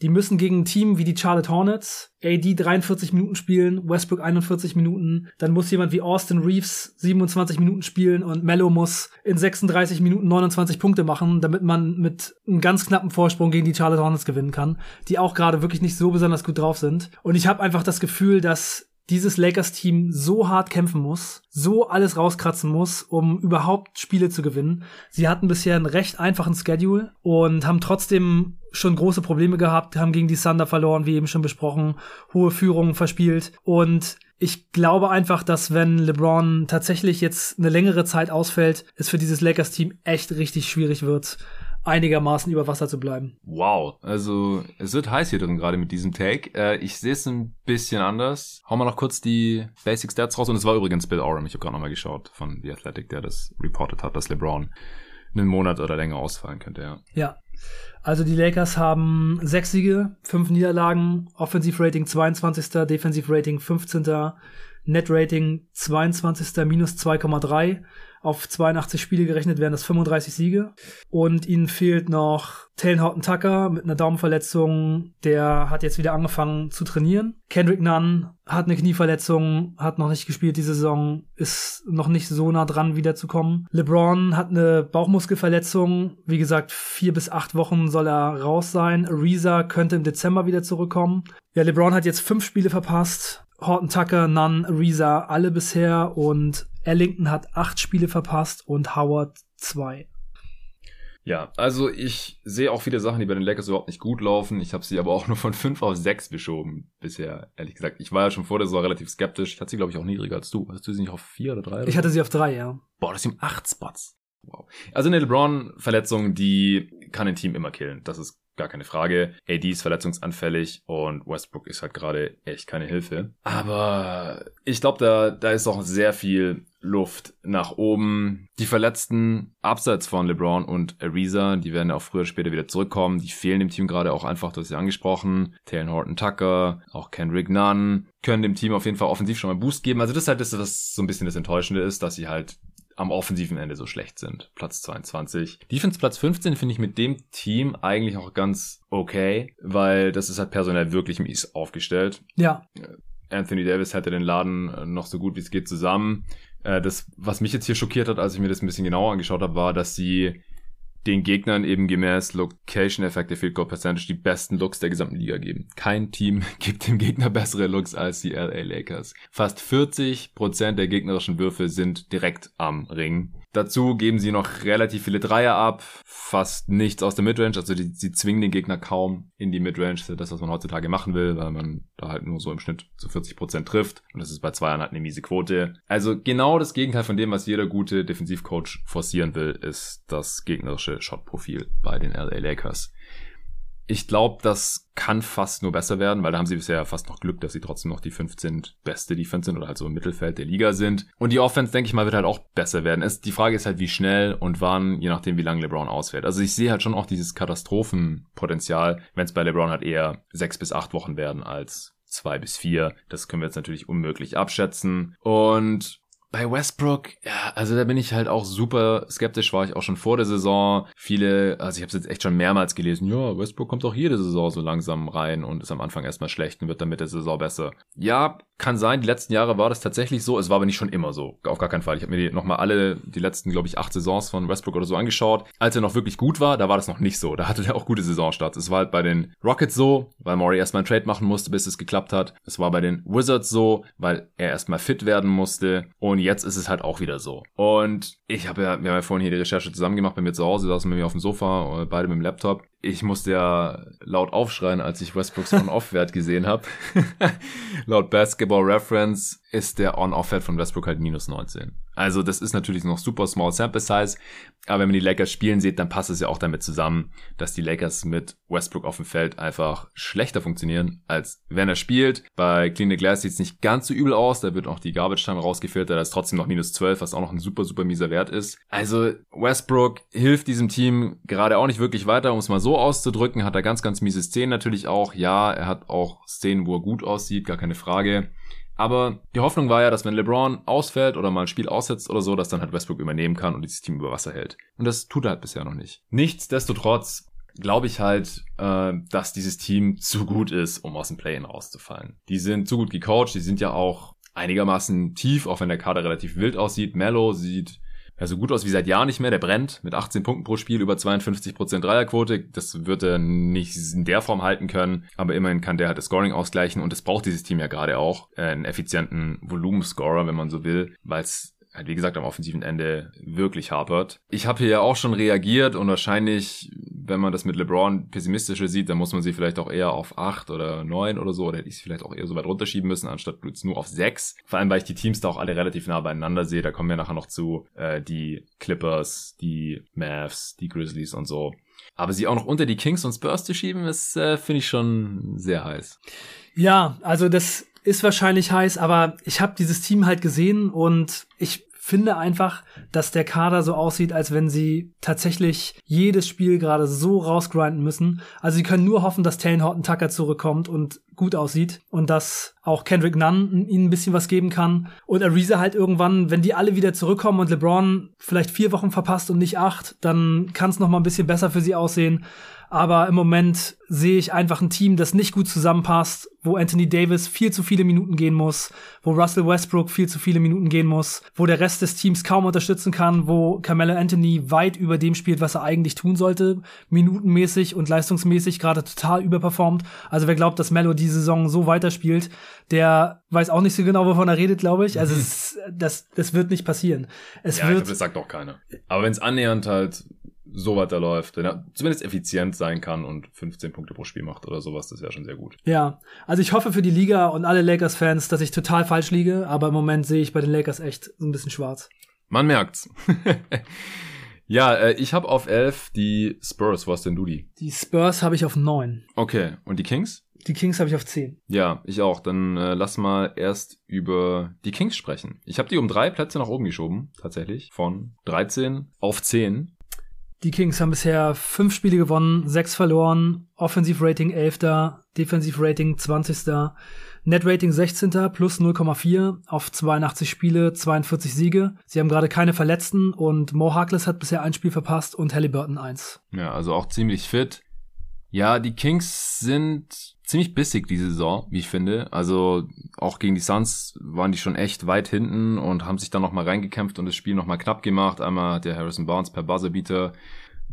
die müssen gegen ein Team wie die Charlotte Hornets AD 43 Minuten spielen, Westbrook 41 Minuten, dann muss jemand wie Austin Reeves 27 Minuten spielen und Mello muss in 36 Minuten 29 Punkte machen, damit man mit einem ganz knappen Vorsprung gegen die Charlotte Hornets gewinnen kann, die auch gerade wirklich nicht so besonders gut drauf sind. Und ich habe einfach das Gefühl, dass dieses Lakers-Team so hart kämpfen muss, so alles rauskratzen muss, um überhaupt Spiele zu gewinnen. Sie hatten bisher einen recht einfachen Schedule und haben trotzdem schon große Probleme gehabt, haben gegen die Thunder verloren, wie eben schon besprochen, hohe Führungen verspielt und ich glaube einfach, dass wenn LeBron tatsächlich jetzt eine längere Zeit ausfällt, es für dieses Lakers-Team echt richtig schwierig wird, einigermaßen über Wasser zu bleiben. Wow, also es wird heiß hier drin gerade mit diesem Take. Äh, ich sehe es ein bisschen anders. Hauen wir noch kurz die Basic Stats raus. Und es war übrigens Bill Oram, ich habe gerade nochmal geschaut, von The Athletic, der das reported hat, dass LeBron einen Monat oder länger ausfallen könnte, ja. Ja. Also die Lakers haben sechs Siege, fünf Niederlagen, Offensive Rating 22., Defensive Rating 15., Net-Rating 22. minus 2,3 auf 82 Spiele gerechnet wären das 35 Siege. Und ihnen fehlt noch Taylor Horton Tucker mit einer Daumenverletzung. Der hat jetzt wieder angefangen zu trainieren. Kendrick Nunn hat eine Knieverletzung, hat noch nicht gespielt die Saison, ist noch nicht so nah dran wiederzukommen. LeBron hat eine Bauchmuskelverletzung. Wie gesagt, vier bis acht Wochen soll er raus sein. Ariza könnte im Dezember wieder zurückkommen. Ja, LeBron hat jetzt fünf Spiele verpasst. Horton Tucker, Nunn, Ariza, alle bisher und Ellington hat acht Spiele verpasst und Howard zwei. Ja, also ich sehe auch viele Sachen, die bei den Lakers überhaupt nicht gut laufen. Ich habe sie aber auch nur von fünf auf sechs beschoben bisher, ehrlich gesagt. Ich war ja schon vor der Saison relativ skeptisch. Ich hatte sie, glaube ich, auch niedriger als du. Hast du sie nicht auf vier oder drei? Oder ich hatte sie auf drei, ja. Boah, das sind acht Spots. Wow. Also eine LeBron-Verletzung, die kann ein Team immer killen. Das ist gar keine Frage. AD ist verletzungsanfällig und Westbrook ist halt gerade echt keine Hilfe. Aber ich glaube, da, da ist auch sehr viel Luft nach oben. Die Verletzten abseits von LeBron und Ariza, die werden auch früher oder später wieder zurückkommen. Die fehlen dem Team gerade auch einfach, das ist ja angesprochen. Taylor Horton Tucker, auch Kendrick Nunn, können dem Team auf jeden Fall offensiv schon mal Boost geben. Also das ist halt das, was so ein bisschen das Enttäuschende ist, dass sie halt am offensiven Ende so schlecht sind. Platz 22. Defense Platz 15 finde ich mit dem Team eigentlich auch ganz okay, weil das ist halt personell wirklich mies aufgestellt. Ja. Anthony Davis hätte den Laden äh, noch so gut wie es geht zusammen. Äh, das, was mich jetzt hier schockiert hat, als ich mir das ein bisschen genauer angeschaut habe, war, dass sie den Gegnern eben gemäß Location Effective Field Goal Percentage die besten Looks der gesamten Liga geben. Kein Team [laughs] gibt dem Gegner bessere Looks als die LA Lakers. Fast 40% der gegnerischen Würfe sind direkt am Ring. Dazu geben sie noch relativ viele Dreier ab, fast nichts aus der Midrange, also die, sie zwingen den Gegner kaum in die Midrange, das was man heutzutage machen will, weil man da halt nur so im Schnitt zu 40% trifft und das ist bei Zweiern halt eine miese Quote. Also genau das Gegenteil von dem, was jeder gute Defensivcoach forcieren will, ist das gegnerische Shotprofil bei den LA Lakers. Ich glaube, das kann fast nur besser werden, weil da haben sie bisher fast noch Glück, dass sie trotzdem noch die 15 beste Defense sind oder halt so im Mittelfeld der Liga sind. Und die Offense, denke ich mal, wird halt auch besser werden. Es, die Frage ist halt, wie schnell und wann, je nachdem, wie lange LeBron ausfällt. Also ich sehe halt schon auch dieses Katastrophenpotenzial, wenn es bei LeBron halt eher sechs bis acht Wochen werden als zwei bis vier. Das können wir jetzt natürlich unmöglich abschätzen. Und bei Westbrook, ja, also da bin ich halt auch super skeptisch, war ich auch schon vor der Saison. Viele, also ich habe es jetzt echt schon mehrmals gelesen, ja, Westbrook kommt auch jede Saison so langsam rein und ist am Anfang erstmal schlecht und wird dann mit der Saison besser. Ja, kann sein, die letzten Jahre war das tatsächlich so, es war aber nicht schon immer so, auf gar keinen Fall. Ich habe mir nochmal alle, die letzten, glaube ich, acht Saisons von Westbrook oder so angeschaut. Als er noch wirklich gut war, da war das noch nicht so, da hatte er auch gute Saisonstarts. Es war halt bei den Rockets so, weil Maury erstmal einen Trade machen musste, bis es geklappt hat. Es war bei den Wizards so, weil er erstmal fit werden musste und jetzt ist es halt auch wieder so. Und ich habe ja, wir haben ja vorhin hier die Recherche zusammen gemacht bei mir zu Hause, saßen wir mir auf dem Sofa, äh, beide mit dem Laptop. Ich musste ja laut aufschreien, als ich Westbrooks On-Off-Wert gesehen habe. [laughs] laut Basketball Reference ist der On-Off-Wert von Westbrook halt minus 19. Also das ist natürlich noch super small sample size, aber wenn man die Lakers spielen sieht, dann passt es ja auch damit zusammen, dass die Lakers mit Westbrook auf dem Feld einfach schlechter funktionieren, als wenn er spielt. Bei Clean the Glass sieht es nicht ganz so übel aus, da wird auch die Garbage Time rausgefiltert, da ist trotzdem noch minus 12, was auch noch ein super, super mieser Wert ist. Also Westbrook hilft diesem Team gerade auch nicht wirklich weiter, um es mal so auszudrücken, hat er ganz, ganz miese Szenen natürlich auch. Ja, er hat auch Szenen, wo er gut aussieht, gar keine Frage. Aber die Hoffnung war ja, dass wenn LeBron ausfällt oder mal ein Spiel aussetzt oder so, dass dann halt Westbrook übernehmen kann und dieses Team über Wasser hält. Und das tut er halt bisher noch nicht. Nichtsdestotrotz glaube ich halt, äh, dass dieses Team zu gut ist, um aus dem Play-In rauszufallen. Die sind zu gut gecoacht, die sind ja auch einigermaßen tief, auch wenn der Kader relativ wild aussieht. Mello sieht ja, so gut aus wie seit Jahren nicht mehr. Der brennt mit 18 Punkten pro Spiel, über 52% Dreierquote. Das wird er nicht in der Form halten können, aber immerhin kann der halt das Scoring ausgleichen und das braucht dieses Team ja gerade auch. Äh, einen effizienten Volumenscorer, wenn man so will, weil es halt wie gesagt am offensiven Ende wirklich hapert. Ich habe hier ja auch schon reagiert und wahrscheinlich, wenn man das mit LeBron pessimistischer sieht, dann muss man sie vielleicht auch eher auf acht oder neun oder so, oder hätte ich sie vielleicht auch eher so weit runterschieben müssen, anstatt jetzt nur auf sechs. Vor allem, weil ich die Teams da auch alle relativ nah beieinander sehe. Da kommen wir nachher noch zu äh, die Clippers, die Mavs, die Grizzlies und so. Aber sie auch noch unter die Kings und Spurs zu schieben, ist, äh, finde ich schon sehr heiß. Ja, also das ist wahrscheinlich heiß, aber ich habe dieses Team halt gesehen und ich finde einfach, dass der Kader so aussieht, als wenn sie tatsächlich jedes Spiel gerade so rausgrinden müssen. Also sie können nur hoffen, dass Taylor Horton Tucker zurückkommt und gut aussieht und dass auch Kendrick Nunn ihnen ein bisschen was geben kann und Ariza halt irgendwann, wenn die alle wieder zurückkommen und LeBron vielleicht vier Wochen verpasst und nicht acht, dann kann es noch mal ein bisschen besser für sie aussehen. Aber im Moment sehe ich einfach ein Team, das nicht gut zusammenpasst, wo Anthony Davis viel zu viele Minuten gehen muss, wo Russell Westbrook viel zu viele Minuten gehen muss, wo der Rest des Teams kaum unterstützen kann, wo Carmelo Anthony weit über dem spielt, was er eigentlich tun sollte, minutenmäßig und leistungsmäßig gerade total überperformt. Also wer glaubt, dass Melo die Saison so weiterspielt, der weiß auch nicht so genau, wovon er redet, glaube ich. Also mhm. es, das, das wird nicht passieren. Es ja, wird, ich glaube, das sagt auch keiner. Aber wenn es annähernd halt so weiterläuft, wenn er zumindest effizient sein kann und 15 Punkte pro Spiel macht oder sowas, das wäre schon sehr gut. Ja, also ich hoffe für die Liga und alle Lakers-Fans, dass ich total falsch liege, aber im Moment sehe ich bei den Lakers echt so ein bisschen schwarz. Man merkt's. [laughs] ja, äh, ich habe auf 11 die Spurs. Wo hast denn du die? Die Spurs habe ich auf 9. Okay, und die Kings? Die Kings habe ich auf 10. Ja, ich auch. Dann äh, lass mal erst über die Kings sprechen. Ich habe die um drei Plätze nach oben geschoben, tatsächlich. Von 13 auf 10. Die Kings haben bisher fünf Spiele gewonnen, sechs verloren, Offensivrating 11. Defensivrating 20. Netrating 16. plus 0,4 auf 82 Spiele, 42 Siege. Sie haben gerade keine Verletzten und Mo Harkless hat bisher ein Spiel verpasst und Halliburton eins. Ja, also auch ziemlich fit. Ja, die Kings sind ziemlich bissig diese Saison, wie ich finde. Also auch gegen die Suns waren die schon echt weit hinten und haben sich dann nochmal reingekämpft und das Spiel nochmal knapp gemacht. Einmal hat der Harrison Barnes per Buzzerbeater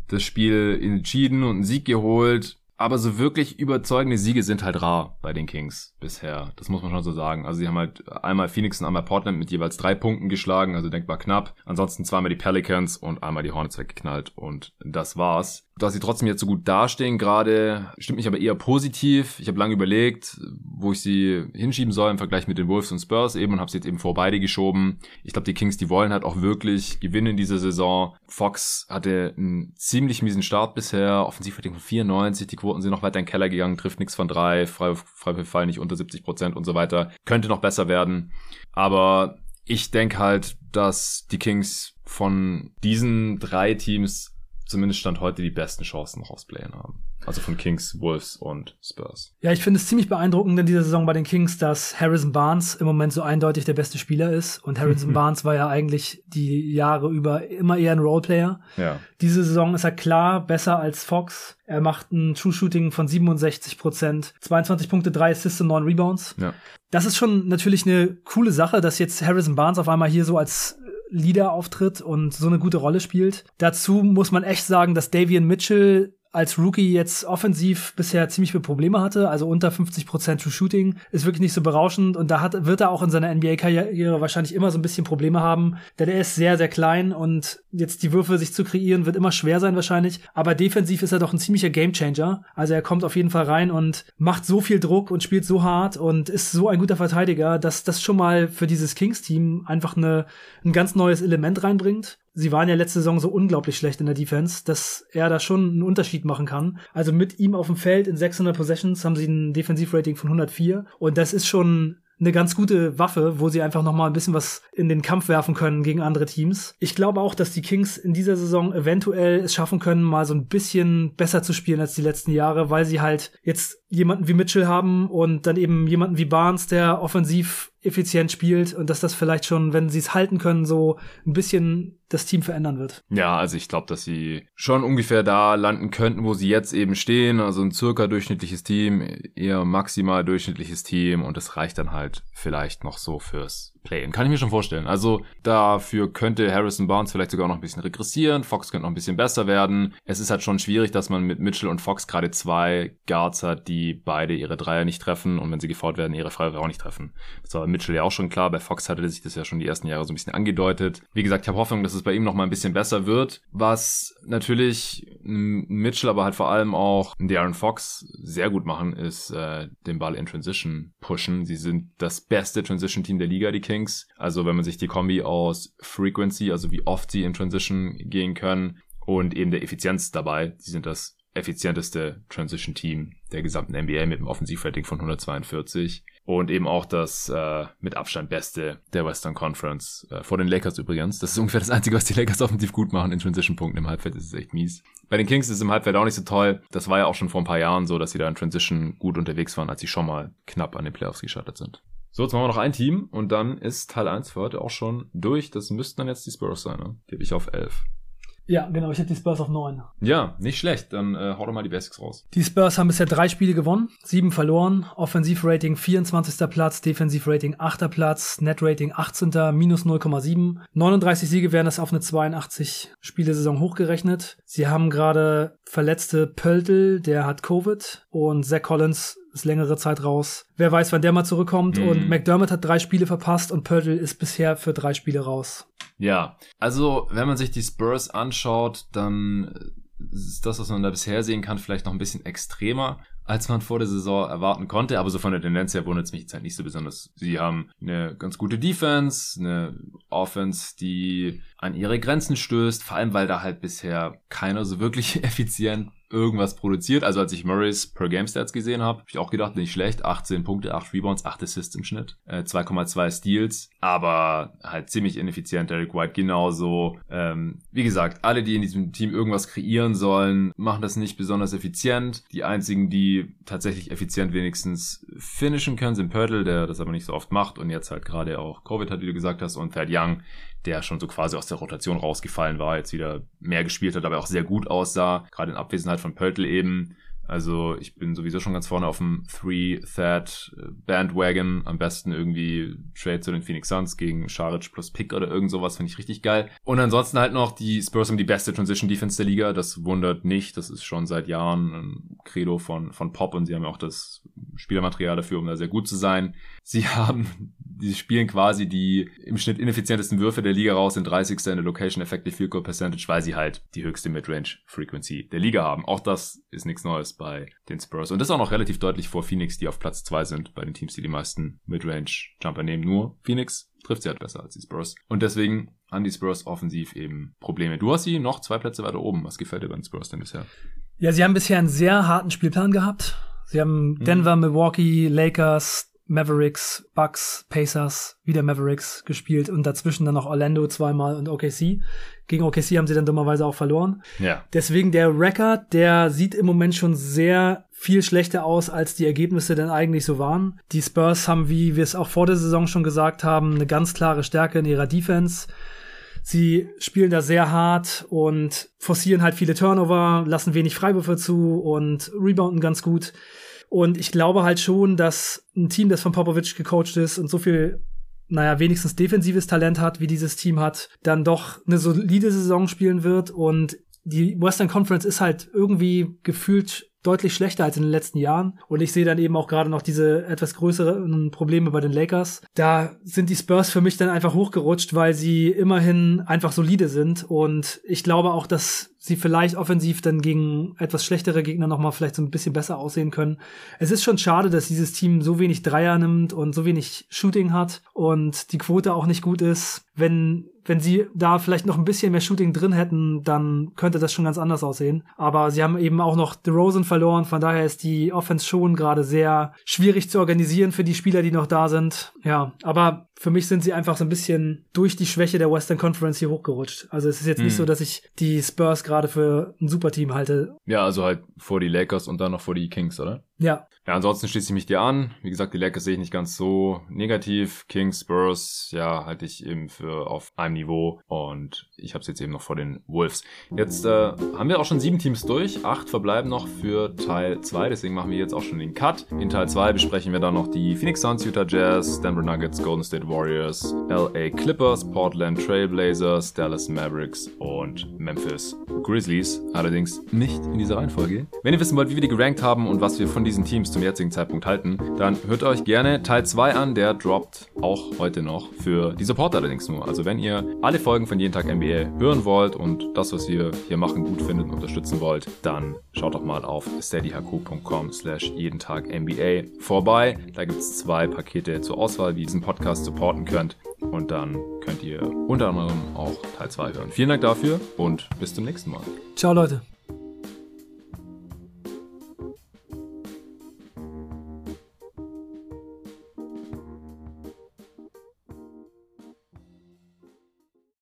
das Spiel entschieden und einen Sieg geholt. Aber so wirklich überzeugende Siege sind halt rar bei den Kings bisher. Das muss man schon so sagen. Also sie haben halt einmal Phoenix und einmal Portland mit jeweils drei Punkten geschlagen, also denkbar knapp. Ansonsten zweimal die Pelicans und einmal die Hornets weggeknallt und das war's. Dass sie trotzdem jetzt so gut dastehen gerade, stimmt mich aber eher positiv. Ich habe lange überlegt, wo ich sie hinschieben soll im Vergleich mit den Wolves und Spurs eben und habe sie jetzt eben vor beide geschoben. Ich glaube, die Kings, die wollen halt auch wirklich gewinnen in dieser Saison. Fox hatte einen ziemlich miesen Start bisher, Offensivrating von 94, die Quoten sind noch weiter in den Keller gegangen, trifft nichts von drei, frei, frei Fall nicht unter 70 Prozent und so weiter. Könnte noch besser werden, aber ich denke halt, dass die Kings von diesen drei Teams zumindest Stand heute die besten Chancen noch aufs Playen haben. Also von Kings, Wolves und Spurs. Ja, ich finde es ziemlich beeindruckend in dieser Saison bei den Kings, dass Harrison Barnes im Moment so eindeutig der beste Spieler ist. Und Harrison [laughs] Barnes war ja eigentlich die Jahre über immer eher ein Roleplayer. Ja. Diese Saison ist er klar besser als Fox. Er macht ein True Shooting von 67 Prozent, 22 Punkte, 3 Assists und 9 Rebounds. Ja. Das ist schon natürlich eine coole Sache, dass jetzt Harrison Barnes auf einmal hier so als Leader auftritt und so eine gute Rolle spielt. Dazu muss man echt sagen, dass Davian Mitchell als Rookie jetzt offensiv bisher ziemlich viele Probleme hatte, also unter 50 Prozent True Shooting, ist wirklich nicht so berauschend und da hat, wird er auch in seiner NBA-Karriere wahrscheinlich immer so ein bisschen Probleme haben, denn er ist sehr, sehr klein und jetzt die Würfe sich zu kreieren wird immer schwer sein wahrscheinlich, aber defensiv ist er doch ein ziemlicher Gamechanger, also er kommt auf jeden Fall rein und macht so viel Druck und spielt so hart und ist so ein guter Verteidiger, dass das schon mal für dieses Kings-Team einfach eine, ein ganz neues Element reinbringt sie waren ja letzte Saison so unglaublich schlecht in der Defense, dass er da schon einen Unterschied machen kann. Also mit ihm auf dem Feld in 600 Possessions haben sie ein Defensivrating von 104 und das ist schon eine ganz gute Waffe, wo sie einfach noch mal ein bisschen was in den Kampf werfen können gegen andere Teams. Ich glaube auch, dass die Kings in dieser Saison eventuell es schaffen können, mal so ein bisschen besser zu spielen als die letzten Jahre, weil sie halt jetzt jemanden wie Mitchell haben und dann eben jemanden wie Barnes, der offensiv effizient spielt und dass das vielleicht schon, wenn sie es halten können, so ein bisschen das Team verändern wird. Ja, also ich glaube, dass sie schon ungefähr da landen könnten, wo sie jetzt eben stehen. Also ein circa durchschnittliches Team, eher maximal durchschnittliches Team und das reicht dann halt vielleicht noch so fürs Play-In. Kann ich mir schon vorstellen. Also dafür könnte Harrison Barnes vielleicht sogar noch ein bisschen regressieren. Fox könnte noch ein bisschen besser werden. Es ist halt schon schwierig, dass man mit Mitchell und Fox gerade zwei Guards hat, die beide ihre Dreier nicht treffen und wenn sie gefault werden, ihre Freiwürfe auch nicht treffen. Das war Mitchell ja auch schon klar. Bei Fox hatte sich das ja schon die ersten Jahre so ein bisschen angedeutet. Wie gesagt, ich habe Hoffnung, dass es bei ihm noch mal ein bisschen besser wird. Was natürlich Mitchell, aber halt vor allem auch Darren Fox sehr gut machen, ist äh, den Ball in Transition pushen. Sie sind das beste Transition-Team der Liga, die Kings. Also wenn man sich die Kombi aus Frequency, also wie oft sie in Transition gehen können, und eben der Effizienz dabei, die sind das effizienteste Transition-Team der gesamten NBA mit einem Offensivrating von 142 und eben auch das äh, mit Abstand beste der Western Conference äh, vor den Lakers übrigens. Das ist ungefähr das Einzige, was die Lakers offensiv gut machen in Transition-Punkten im Halbfeld. Ist echt mies. Bei den Kings ist es im Halbfeld auch nicht so toll. Das war ja auch schon vor ein paar Jahren so, dass sie da in Transition gut unterwegs waren, als sie schon mal knapp an den Playoffs gescheitert sind. So, jetzt machen wir noch ein Team und dann ist Teil 1 für heute auch schon durch. Das müssten dann jetzt die Spurs sein, ne? Habe ich auf 11. Ja, genau, ich habe die Spurs auf 9. Ja, nicht schlecht. Dann äh, hau doch mal die Basics raus. Die Spurs haben bisher drei Spiele gewonnen, sieben verloren. Offensivrating 24. Platz, Defensivrating 8. Platz, Netrating 18. minus 0,7. 39 Siege werden das auf eine 82 Spielesaison hochgerechnet. Sie haben gerade verletzte Pöltl, der hat Covid und Zach Collins ist längere Zeit raus. Wer weiß, wann der mal zurückkommt. Mhm. Und McDermott hat drei Spiele verpasst und Pörtl ist bisher für drei Spiele raus. Ja, also wenn man sich die Spurs anschaut, dann ist das, was man da bisher sehen kann, vielleicht noch ein bisschen extremer, als man vor der Saison erwarten konnte. Aber so von der Tendenz her wundert es mich jetzt halt nicht so besonders. Sie haben eine ganz gute Defense, eine Offense, die an ihre Grenzen stößt, vor allem weil da halt bisher keiner so wirklich [laughs] effizient irgendwas produziert. Also als ich Murrays per Game Stats gesehen habe, habe ich auch gedacht, nicht schlecht. 18 Punkte, 8 Rebounds, 8 Assists im Schnitt, äh, 2,2 Steals, aber halt ziemlich ineffizient. Derek White genauso. Ähm, wie gesagt, alle, die in diesem Team irgendwas kreieren sollen, machen das nicht besonders effizient. Die einzigen, die tatsächlich effizient wenigstens finishen können, sind Pörtl, der das aber nicht so oft macht und jetzt halt gerade auch Covid hat, wie du gesagt hast, und Thad Young, der schon so quasi aus der Rotation rausgefallen war, jetzt wieder mehr gespielt hat, aber auch sehr gut aussah, gerade in Abwesenheit von Pöltl eben. Also ich bin sowieso schon ganz vorne auf dem Three-Third-Bandwagon. Am besten irgendwie Trade zu den Phoenix Suns gegen Scharic plus Pick oder irgend sowas, finde ich richtig geil. Und ansonsten halt noch, die Spurs haben die beste Transition-Defense der Liga. Das wundert nicht. Das ist schon seit Jahren ein Credo von, von Pop und sie haben auch das Spielermaterial dafür, um da sehr gut zu sein. Sie [laughs] haben die spielen quasi die im Schnitt ineffizientesten Würfe der Liga raus in 30. in der Location Effective Field Goal Percentage, weil sie halt die höchste Midrange Frequency der Liga haben. Auch das ist nichts Neues bei den Spurs. Und das ist auch noch relativ deutlich vor Phoenix, die auf Platz zwei sind bei den Teams, die die meisten Midrange Jumper nehmen. Nur Phoenix trifft sie halt besser als die Spurs. Und deswegen haben die Spurs offensiv eben Probleme. Du hast sie noch zwei Plätze weiter oben. Was gefällt dir bei den Spurs denn bisher? Ja, sie haben bisher einen sehr harten Spielplan gehabt. Sie haben mhm. Denver, Milwaukee, Lakers, Mavericks, Bucks, Pacers, wieder Mavericks gespielt und dazwischen dann noch Orlando zweimal und OKC. Gegen OKC haben sie dann dummerweise auch verloren. Ja. Deswegen der Record, der sieht im Moment schon sehr viel schlechter aus, als die Ergebnisse denn eigentlich so waren. Die Spurs haben, wie wir es auch vor der Saison schon gesagt haben, eine ganz klare Stärke in ihrer Defense. Sie spielen da sehr hart und forcieren halt viele Turnover, lassen wenig Freiwürfe zu und rebounden ganz gut. Und ich glaube halt schon, dass ein Team, das von Popovic gecoacht ist und so viel naja, wenigstens defensives Talent hat, wie dieses Team hat, dann doch eine solide Saison spielen wird. Und die Western Conference ist halt irgendwie gefühlt deutlich schlechter als in den letzten Jahren. Und ich sehe dann eben auch gerade noch diese etwas größeren Probleme bei den Lakers. Da sind die Spurs für mich dann einfach hochgerutscht, weil sie immerhin einfach solide sind. Und ich glaube auch, dass sie vielleicht offensiv dann gegen etwas schlechtere Gegner nochmal vielleicht so ein bisschen besser aussehen können. Es ist schon schade, dass dieses Team so wenig Dreier nimmt und so wenig Shooting hat und die Quote auch nicht gut ist. Wenn wenn sie da vielleicht noch ein bisschen mehr Shooting drin hätten, dann könnte das schon ganz anders aussehen. Aber sie haben eben auch noch DeRozan verloren, von daher ist die Offense schon gerade sehr schwierig zu organisieren für die Spieler, die noch da sind. Ja, aber für mich sind sie einfach so ein bisschen durch die Schwäche der Western Conference hier hochgerutscht. Also es ist jetzt hm. nicht so, dass ich die Spurs gerade für ein Superteam halte. Ja, also halt vor die Lakers und dann noch vor die Kings, oder? Ja. Ja, ansonsten schließe ich mich dir an. Wie gesagt, die Lakers sehe ich nicht ganz so negativ. Kings, Spurs, ja, halte ich eben für auf einem Niveau. Und ich habe es jetzt eben noch vor den Wolves. Jetzt äh, haben wir auch schon sieben Teams durch. Acht verbleiben noch für Teil 2. Deswegen machen wir jetzt auch schon den Cut. In Teil 2 besprechen wir dann noch die Phoenix Suns, Utah Jazz, Denver Nuggets, Golden State Warriors, LA Clippers, Portland Trailblazers, Dallas Mavericks und Memphis Grizzlies. Allerdings nicht in dieser Reihenfolge. Wenn ihr wissen wollt, wie wir die gerankt haben und was wir von diesen Teams zum jetzigen Zeitpunkt halten, dann hört euch gerne Teil 2 an. Der droppt auch heute noch für die Support allerdings nur. Also wenn ihr alle Folgen von Jeden Tag NBA hören wollt und das, was wir hier machen, gut findet und unterstützen wollt, dann schaut doch mal auf steadyhq.com slash jeden Tag NBA vorbei. Da gibt es zwei Pakete zur Auswahl, wie ihr diesen Podcast supporten könnt. Und dann könnt ihr unter anderem auch Teil 2 hören. Vielen Dank dafür und bis zum nächsten Mal. Ciao Leute.